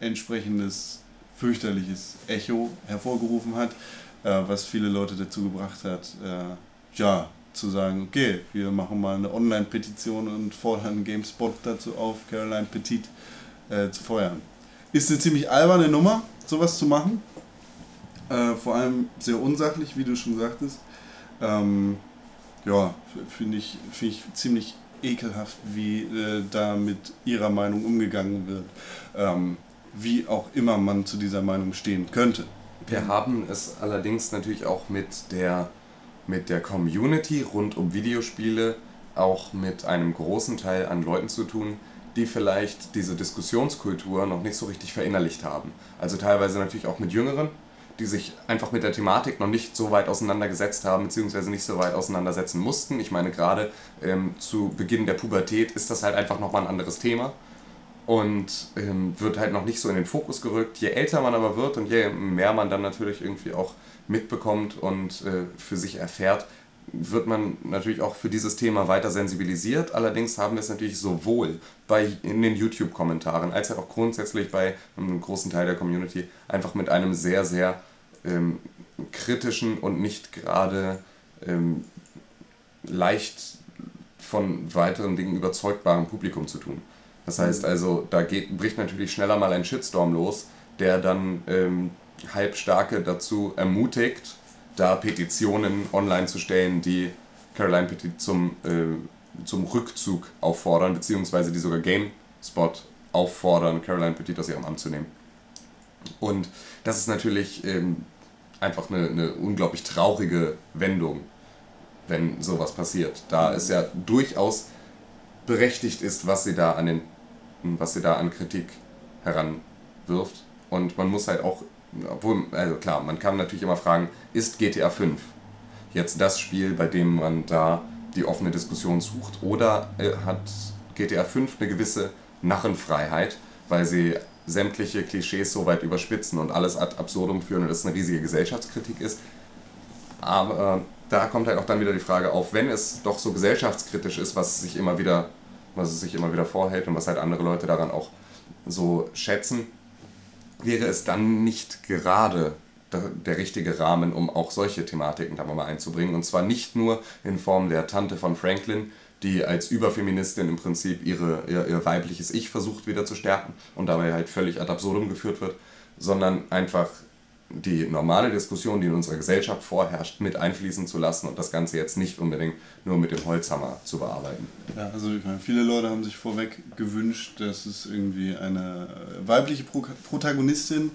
entsprechendes fürchterliches Echo hervorgerufen hat, was viele Leute dazu gebracht hat, äh, ja, zu sagen, okay, wir machen mal eine Online-Petition und fordern GameSpot dazu auf, Caroline Petit äh, zu feuern. Ist eine ziemlich alberne Nummer, sowas zu machen. Äh, vor allem sehr unsachlich, wie du schon sagtest. Ähm, ja, finde ich, find ich ziemlich ekelhaft, wie äh, da mit ihrer Meinung umgegangen wird. Ähm, wie auch immer man zu dieser Meinung stehen könnte. Wir haben es allerdings natürlich auch mit der, mit der Community rund um Videospiele, auch mit einem großen Teil an Leuten zu tun, die vielleicht diese Diskussionskultur noch nicht so richtig verinnerlicht haben. Also teilweise natürlich auch mit Jüngeren, die sich einfach mit der Thematik noch nicht so weit auseinandergesetzt haben, beziehungsweise nicht so weit auseinandersetzen mussten. Ich meine, gerade ähm, zu Beginn der Pubertät ist das halt einfach nochmal ein anderes Thema und ähm, wird halt noch nicht so in den Fokus gerückt. Je älter man aber wird und je mehr man dann natürlich irgendwie auch mitbekommt und äh, für sich erfährt, wird man natürlich auch für dieses Thema weiter sensibilisiert. Allerdings haben wir es natürlich sowohl bei, in den YouTube-Kommentaren als auch grundsätzlich bei einem großen Teil der Community einfach mit einem sehr, sehr ähm, kritischen und nicht gerade ähm, leicht von weiteren Dingen überzeugbaren Publikum zu tun. Das heißt also, da geht, bricht natürlich schneller mal ein Shitstorm los, der dann ähm, Halbstarke dazu ermutigt, da Petitionen online zu stellen, die Caroline Petit zum, äh, zum Rückzug auffordern, beziehungsweise die sogar GameSpot auffordern, Caroline Petit aus ihrem Amt zu nehmen. Und das ist natürlich ähm, einfach eine, eine unglaublich traurige Wendung, wenn sowas passiert. Da es ja durchaus berechtigt ist, was sie da an den, was sie da an Kritik heranwirft. Und man muss halt auch, obwohl, also klar, man kann natürlich immer fragen, ist GTA 5 jetzt das Spiel, bei dem man da die offene Diskussion sucht? Oder äh, hat GTA 5 eine gewisse Narrenfreiheit, weil sie sämtliche Klischees so weit überspitzen und alles ad absurdum führen und es eine riesige Gesellschaftskritik ist? Aber äh, da kommt halt auch dann wieder die Frage auf, wenn es doch so gesellschaftskritisch ist, was sich immer wieder, was es sich immer wieder vorhält und was halt andere Leute daran auch so schätzen, wäre es dann nicht gerade der, richtige Rahmen, um auch solche Thematiken da mal einzubringen. Und zwar nicht nur in Form der Tante von Franklin, die als Überfeministin im Prinzip ihre, ihr, ihr weibliches Ich versucht wieder zu stärken und dabei halt völlig ad absurdum geführt wird, sondern einfach die normale Diskussion, die in unserer Gesellschaft vorherrscht, mit einfließen zu lassen und das Ganze jetzt nicht unbedingt nur mit dem Holzhammer zu bearbeiten. Ja, also ich meine, viele Leute haben sich vorweg gewünscht, dass es irgendwie eine weibliche Pro Protagonistin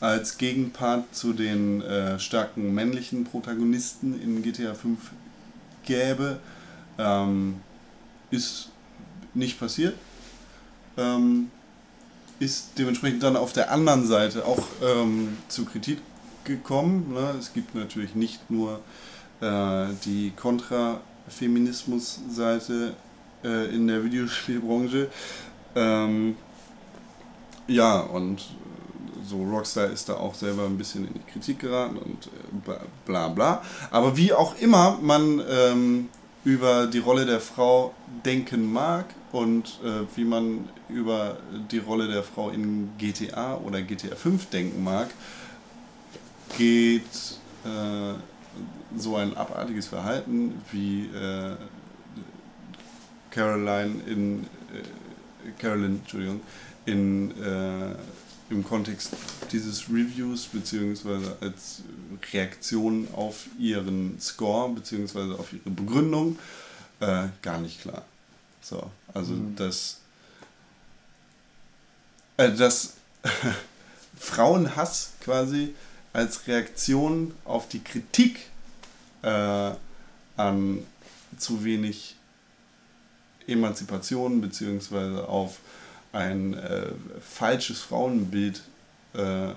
als Gegenpart zu den äh, starken männlichen Protagonisten in GTA 5 gäbe. Ähm, ist nicht passiert. Ähm, ist dementsprechend dann auf der anderen Seite auch ähm, zu Kritik gekommen. Ne? Es gibt natürlich nicht nur äh, die Kontra-Feminismus-Seite äh, in der Videospielbranche. Ähm, ja, und so Rockstar ist da auch selber ein bisschen in die Kritik geraten und äh, bla bla. Aber wie auch immer man ähm, über die Rolle der Frau denken mag und äh, wie man über die Rolle der Frau in GTA oder GTA 5 denken mag, geht äh, so ein abartiges Verhalten wie äh, Caroline in äh, Carolyn, Entschuldigung, in äh, im Kontext dieses Reviews beziehungsweise als Reaktion auf ihren Score beziehungsweise auf ihre Begründung äh, gar nicht klar. So, also mhm. das, äh, das [LAUGHS] Frauenhass quasi als Reaktion auf die Kritik äh, an zu wenig Emanzipation beziehungsweise auf ein äh, falsches Frauenbild äh,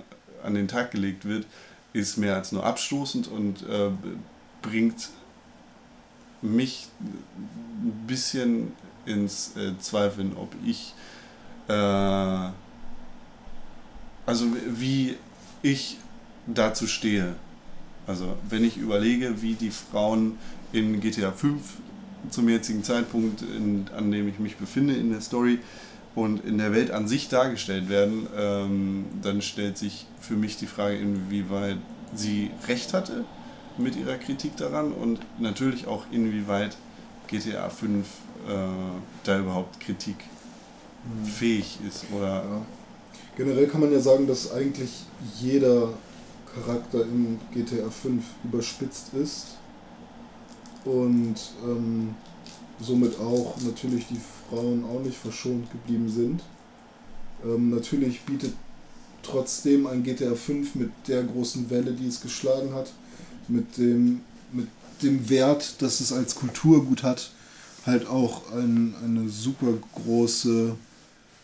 an den Tag gelegt wird, ist mehr als nur abstoßend und äh, bringt mich ein bisschen ins äh, Zweifeln, ob ich, äh, also wie ich dazu stehe. Also wenn ich überlege, wie die Frauen in GTA 5 zum jetzigen Zeitpunkt, in, an dem ich mich befinde in der Story, und in der Welt an sich dargestellt werden, ähm, dann stellt sich für mich die Frage, inwieweit sie recht hatte mit ihrer Kritik daran und natürlich auch inwieweit GTA 5 äh, da überhaupt kritikfähig ist. Oder ja. Generell kann man ja sagen, dass eigentlich jeder Charakter in GTA 5 überspitzt ist und ähm, somit auch natürlich die Frauen auch nicht verschont geblieben sind. Ähm, natürlich bietet trotzdem ein GTA 5 mit der großen Welle, die es geschlagen hat, mit dem, mit dem Wert, dass es als Kulturgut hat, halt auch ein, eine super große,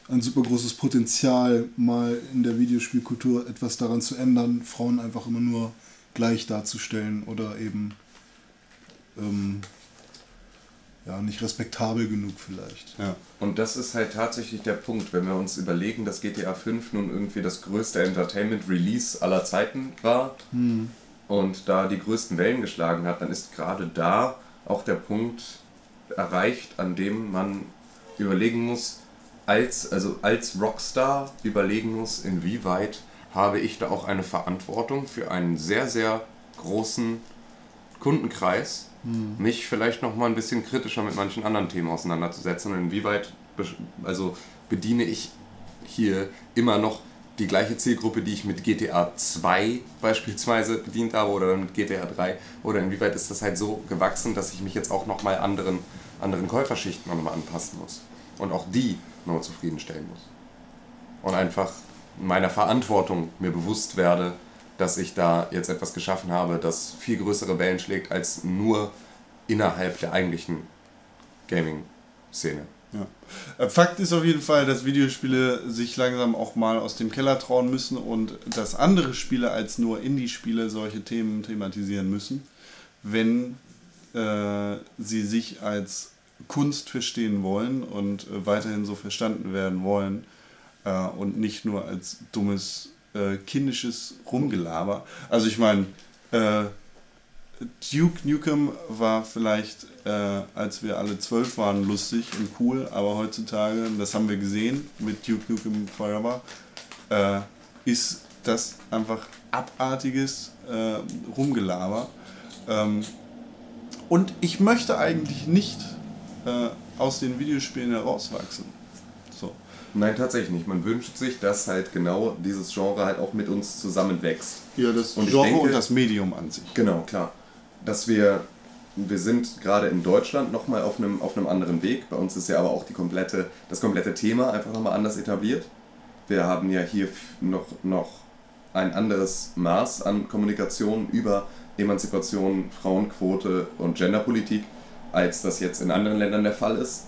ein super großes Potenzial, mal in der Videospielkultur etwas daran zu ändern, Frauen einfach immer nur gleich darzustellen oder eben ähm, ja, nicht respektabel genug vielleicht. Ja. Und das ist halt tatsächlich der Punkt, wenn wir uns überlegen, dass GTA 5 nun irgendwie das größte Entertainment-Release aller Zeiten war hm. und da die größten Wellen geschlagen hat, dann ist gerade da auch der Punkt erreicht, an dem man überlegen muss, als, also als Rockstar überlegen muss, inwieweit habe ich da auch eine Verantwortung für einen sehr, sehr großen Kundenkreis, mich vielleicht noch mal ein bisschen kritischer mit manchen anderen Themen auseinanderzusetzen und inwieweit also bediene ich hier immer noch die gleiche Zielgruppe, die ich mit GTA 2 beispielsweise bedient habe oder mit GTA 3? Oder inwieweit ist das halt so gewachsen, dass ich mich jetzt auch nochmal anderen, anderen Käuferschichten noch mal anpassen muss? Und auch die noch zufriedenstellen muss. Und einfach meiner Verantwortung mir bewusst werde, dass ich da jetzt etwas geschaffen habe, das viel größere Wellen schlägt als nur innerhalb der eigentlichen Gaming-Szene. Ja. Äh, Fakt ist auf jeden Fall, dass Videospiele sich langsam auch mal aus dem Keller trauen müssen und dass andere Spiele als nur Indie-Spiele solche Themen thematisieren müssen, wenn äh, sie sich als Kunst verstehen wollen und äh, weiterhin so verstanden werden wollen äh, und nicht nur als dummes äh, kindisches Rumgelaber. Also ich meine, äh, Duke Nukem war vielleicht, äh, als wir alle zwölf waren, lustig und cool, aber heutzutage, das haben wir gesehen mit Duke Nukem Forever, äh, ist das einfach abartiges äh, Rumgelaber. Ähm, und ich möchte eigentlich nicht äh, aus den Videospielen herauswachsen. Nein, tatsächlich nicht. Man wünscht sich, dass halt genau dieses Genre halt auch mit uns zusammenwächst. Ja, das Und ich Genre denke- und das Medium an sich. Genau, klar. Dass wir, wir sind gerade in Deutschland nochmal auf einem, auf einem anderen Weg. Bei uns ist ja aber auch die komplette, das komplette Thema einfach nochmal anders etabliert. Wir haben ja hier noch, noch ein anderes Maß an Kommunikation über Emanzipation, Frauenquote und Genderpolitik, als das jetzt in anderen Ländern der Fall ist.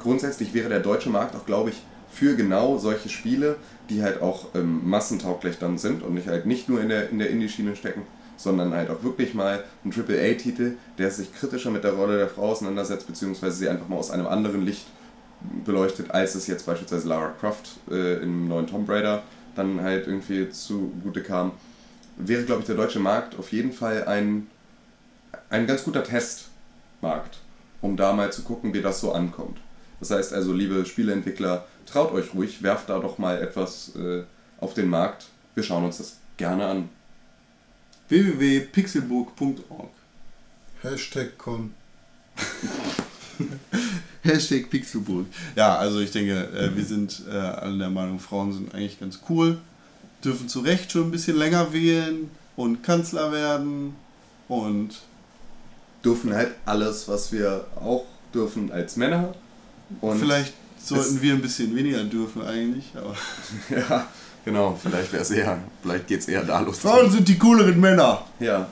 Grundsätzlich wäre der deutsche Markt auch, glaube ich, für genau solche Spiele, die halt auch ähm, massentauglich dann sind und nicht halt nicht nur in der, in der Indie-Schiene stecken, sondern halt auch wirklich mal ein AAA-Titel, der sich kritischer mit der Rolle der Frau auseinandersetzt, beziehungsweise sie einfach mal aus einem anderen Licht beleuchtet, als es jetzt beispielsweise Lara Croft äh, im neuen Tomb Raider dann halt irgendwie zugute kam, wäre, glaube ich, der deutsche Markt auf jeden Fall ein, ein ganz guter Testmarkt, um da mal zu gucken, wie das so ankommt. Das heißt also, liebe Spieleentwickler, traut euch ruhig, werft da doch mal etwas äh, auf den Markt. Wir schauen uns das gerne an. www.pixelburg.org Hashtag Con. [LAUGHS] Hashtag Pixelburg. Ja, also ich denke, äh, wir sind äh, alle der Meinung, Frauen sind eigentlich ganz cool, dürfen zu Recht schon ein bisschen länger wählen und Kanzler werden und Dürfen halt alles, was wir auch dürfen als Männer. Und vielleicht sollten es- wir ein bisschen weniger dürfen eigentlich, aber [LAUGHS] Ja, genau, vielleicht wäre es eher, vielleicht geht es eher da los. Frauen sind die cooleren Männer. Ja,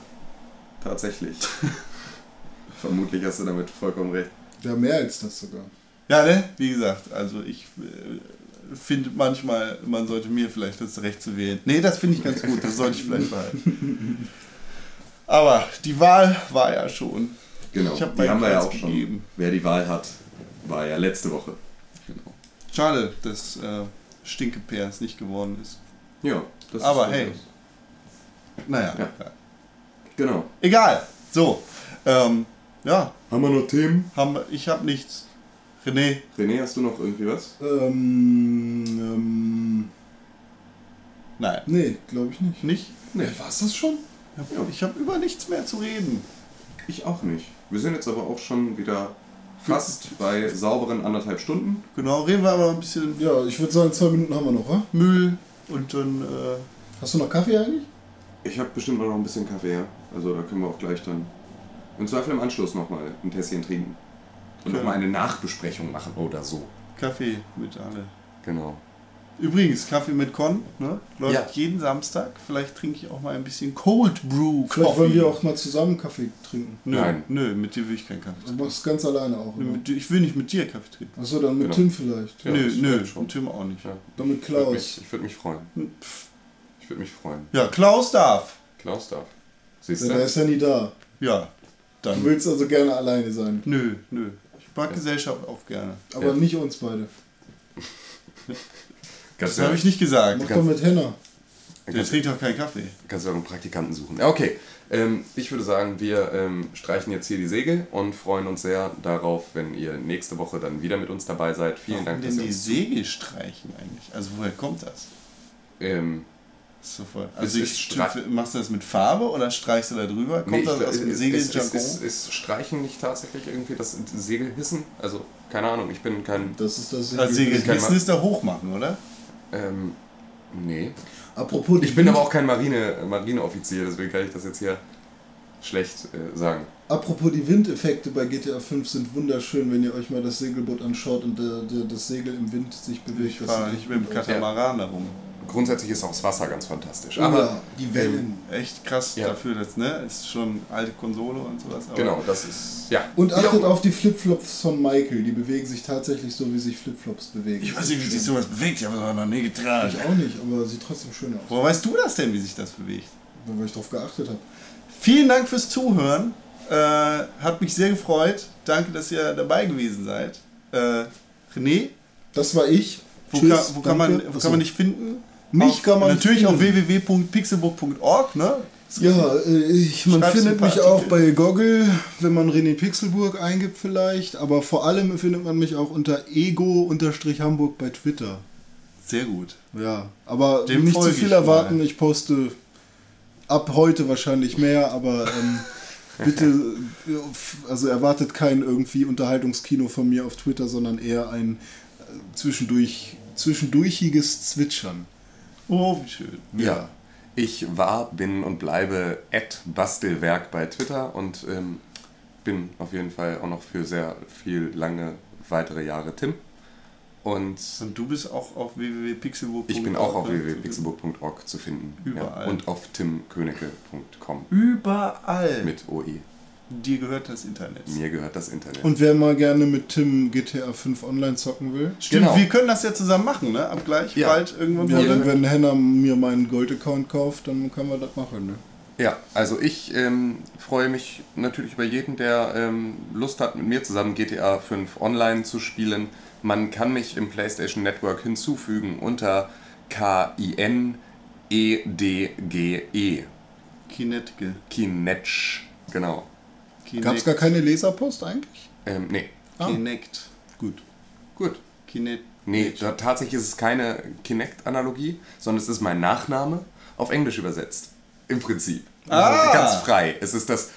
tatsächlich. [LAUGHS] Vermutlich hast du damit vollkommen recht. Ja, mehr als das sogar. Ja, ne? Wie gesagt, also ich äh, finde manchmal, man sollte mir vielleicht das Recht zu wählen. Nee, das finde ich ganz gut, das sollte ich vielleicht behalten. [LAUGHS] Aber die Wahl war ja schon. Genau, Ich hab die haben wir ja auch schon. gegeben. Wer die Wahl hat, war ja letzte Woche. Schade, dass äh, Stinkepeer es nicht geworden ist. Ja, das Aber ist hey. durchaus- Naja, Ja. ja. Genau. egal. So, ähm, ja, Haben wir noch Themen? haben, wir- ich habe nichts. René, René, hast du noch irgendwie was? Ähm, ähm, nein, nee, glaube ich nicht. nicht? Nee, war's das schon? Ich habe über nichts mehr zu reden. Ich auch nicht. Wir sind jetzt aber auch schon wieder fast bei sauberen anderthalb Stunden. Genau, reden wir aber ein bisschen Ja, ich würde sagen, zwei Minuten haben wir noch, wa? Müll und dann, äh, Hast du noch Kaffee eigentlich? Ich habe bestimmt noch ein bisschen Kaffee, ja. Also da können wir auch gleich dann im Zweifel im Anschluss nochmal ein Tässchen trinken. Und Okay. nochmal eine Nachbesprechung machen oder so. Kaffee mit alle. Genau. Übrigens, Kaffee mit Con, ne? Läuft Ja. jeden Samstag. Vielleicht trinke ich auch mal ein bisschen Cold Brew Vielleicht wollen wir auch mal zusammen Kaffee trinken. Nö, Nein. nö, mit dir will ich keinen Kaffee Du trinken. machst ganz alleine auch, Nö, mit dir, ich will nicht mit dir Kaffee trinken. Achso, dann mit Genau. Tim vielleicht. Ja, nö, nö, schon. und Tim auch nicht. Ja. Dann mit Ich würde Klaus. mich, ich würd mich freuen. Pff. Ich würde mich freuen. Ja, Klaus darf. Klaus darf. Siehst Ja, du? der ist ja nie da. Ja, Du dann. willst also gerne alleine sein. Nö, nö. Ich mag Gesellschaft auch gerne. Aber Ja. nicht uns beide. [LAUGHS] Das habe ich nicht gesagt. Mach doch mit Henna. Der trinkt doch keinen Kaffee. Kannst du auch einen Praktikanten suchen. Ja, okay. Ähm, ich würde sagen, wir ähm, streichen jetzt hier die Segel und freuen uns sehr darauf, wenn ihr nächste Woche dann wieder mit uns dabei seid. Vielen Warum Dank, dass denn die Segel streichen eigentlich? Also woher kommt das? ähm, das ist so voll. Also ist ich, machst du das mit Farbe oder streichst du da drüber? Kommt nee, das aus dem ist, ist, Segeljargon? ist, ist Streichen nicht tatsächlich irgendwie das Segelhissen? Also, keine Ahnung, ich bin kein. Das ist das Also Segel- Segelhissen ist da hochmachen, oder? Ähm, Nee. Apropos, Ich bin aber auch kein Marine, Marineoffizier, deswegen kann ich das jetzt hier schlecht äh, sagen. Apropos die Windeffekte bei GTA 5 sind wunderschön, wenn ihr euch mal das Segelboot anschaut und der, der, das Segel im Wind sich bewegt. Ich Das fahre nicht mit dem. Katamaran darum. Grundsätzlich ist auch das Wasser ganz fantastisch. Aber ja, die Wellen. Echt krass Ja. dafür, das ne? Ist schon alte Konsole und sowas. aber- genau, das ist. Ja. Und achtet auf die Flipflops von Michael. Die bewegen sich tatsächlich so, wie sich Flipflops bewegen. Ich weiß nicht, wie sich sowas bewegt, ich habe es noch nie getragen. Ich auch nicht, aber sieht trotzdem schön aus. Woher weißt du das denn, wie sich das bewegt? Weil ich darauf geachtet habe. Vielen Dank fürs Zuhören. Äh, hat mich sehr gefreut. Danke, dass ihr dabei gewesen seid. Äh, René, Das war ich. wo, Tschüss, kann, wo, kann, man, danke. wo kann man dich finden? Mich auf, kann man Natürlich finden. auf www.pixelbook.org, ne? Ja, äh, ich, man Schreibst findet mich auch bei Goggle, wenn man René Pixelburg eingibt vielleicht, aber vor allem findet man mich auch unter ego-hamburg bei Twitter. Sehr gut. Ja, aber Dem nicht zu viel ich erwarten, mal. ich poste ab heute wahrscheinlich mehr, aber ähm, [LAUGHS] bitte, äh, also erwartet kein irgendwie Unterhaltungskino von mir auf Twitter, sondern eher ein äh, zwischendurch, zwischendurchiges Zwitschern. Oh, wie schön. Ja. Ich war, bin und bleibe at Bastelwerk bei Twitter und ähm, bin auf jeden Fall auch noch für sehr viel lange weitere Jahre Tim. Und Und du bist auch auf www.pixelbook.org. ich bin auch auf ne? www.pixelbook.org zu finden. Überall. Ja. Und auf timkönigke.com Überall. mit OE. Dir gehört das Internet. Mir gehört das Internet. Und wer mal gerne mit Tim GTA 5 online zocken will, Stimmt, Genau. wir können das ja zusammen machen, ne? Ab gleich Ja. bald irgendwann ja, mal. wenn Henna mir meinen Gold-Account kauft, dann können wir das machen. Ne? Ja, also ich ähm, freue mich natürlich über jeden, der ähm, Lust hat, mit mir zusammen GTA 5 online zu spielen. Man kann mich im PlayStation Network hinzufügen unter K-I-N-E-D-G-E. Kinetke. Kinetsch, genau. Gab es gar keine Leserpost eigentlich? Ähm, nee, Ah. Kinect. Gut. gut. Kinet. Nee, da, tatsächlich ist es keine Kinect-Analogie, sondern es ist mein Nachname auf Englisch übersetzt. Im Prinzip. Ah. Ganz frei. Es ist das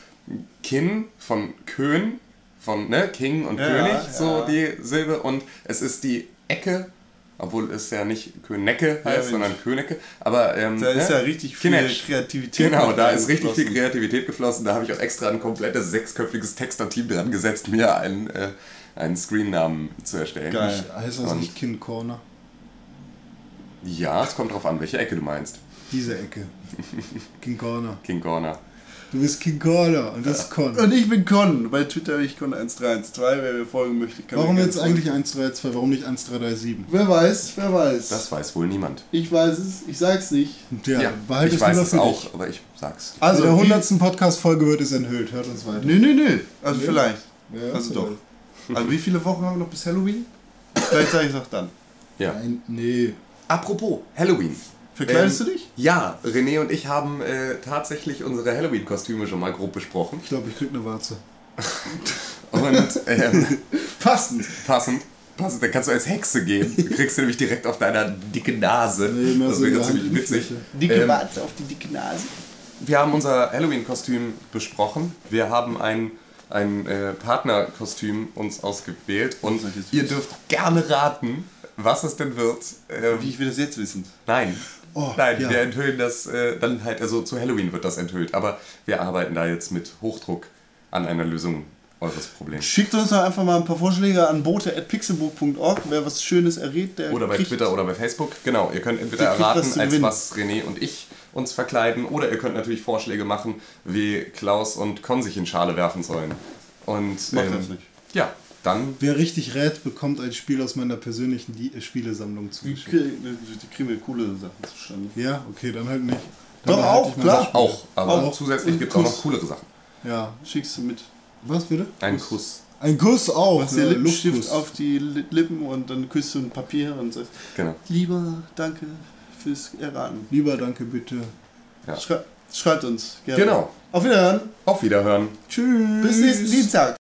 Kin von Kön, von ne, King und Ja, König, ja. so die Silbe. Und es ist die Ecke, obwohl es ja nicht Könecke Ja, heißt, Mensch. sondern Könecke. Aber ähm, Da ist ne? ja richtig viel Kinetsch. Kreativität. Genau, da ist richtig viel. Kreativität geflossen. Da habe ich auch extra ein komplettes sechsköpfiges Texter-Team dran gesetzt, mir einen, äh, einen Screen-Namen zu erstellen. Geil. Heißt das Und- nicht Kin Corner? Ja, es kommt drauf an, welche Ecke du meinst. Diese Ecke. [LAUGHS] King Corner. King Corner. Du bist King Corner und das ist Con. Und ich bin Con. Bei Twitter bin ich Con1312. Wer mir folgen möchte, kann Warum jetzt eigentlich 132? Warum nicht 1337? folgen. Wer weiß, wer weiß. Das weiß wohl niemand. ich weiß es, ich sag's nicht. Ja, behalte ich es weiß es für auch, dich. aber ich sag's. Also Also, In der wie- 100. Podcast-Folge wird es enthüllt. Hört uns weiter. Nö, nö, nö. Also Nee? vielleicht. Ja, also vielleicht. doch. Also wie viele Wochen haben wir noch bis Halloween? Vielleicht sage ich es auch dann. Ja. Nein, nee. Apropos Halloween. Verkleidest Ähm, du dich? Ja, René und ich haben äh, tatsächlich unsere Halloween-Kostüme schon mal grob besprochen. Ich glaube, ich krieg eine Warze. [LAUGHS] Und ähm, [LAUGHS] Passend. passend, passend, dann kannst du als Hexe gehen. Du kriegst du nämlich direkt auf deiner dicken Nase. Nee, mehr das so wäre ziemlich witzig. Dicke Ähm, Warze auf die dicke Nase. Wir haben unser Halloween-Kostüm besprochen. Wir haben ein, ein äh, Partnerkostüm uns ausgewählt. Und ihr dürft gerne raten, was es denn wird. Ähm, Wie ich will das jetzt wissen. Nein. Oh, Nein, ja. wir enthüllen das äh, dann halt, also zu Halloween wird das enthüllt. Aber wir arbeiten da jetzt mit Hochdruck an einer Lösung eures Problems. Schickt uns doch einfach mal ein paar Vorschläge an bote.pixelbook.org. Wer was Schönes errät, der Oder bei Twitter oder bei Facebook. Genau, ihr könnt entweder was erraten, als was René und ich uns verkleiden, oder ihr könnt natürlich Vorschläge machen, wie Klaus und Con sich in Schale werfen sollen. Und Macht ähm, das nicht. ja, dann Wer richtig rät, bekommt ein Spiel aus meiner persönlichen Die äh, Spielesammlung Die zugeschickt. kriegen, die kriegen wir coole Sachen zustande. Ja, okay, dann halt nicht. Dann Doch, auch, klar. Auch, aber Auch. zusätzlich gibt es auch noch coolere Sachen. Ja. Schickst du mit. Was bitte? Ein Kuss. Ein Kuss auch. Dir Lippenstift Luftkuss. auf die Li- Lippen und dann küsst du ein Papier und sagst, Genau. lieber, danke fürs Erraten. Lieber danke bitte. Schrei schreibt uns gerne. Genau. Auf Wiederhören. Auf Wiederhören. Tschüss. Bis nächsten Dienstag.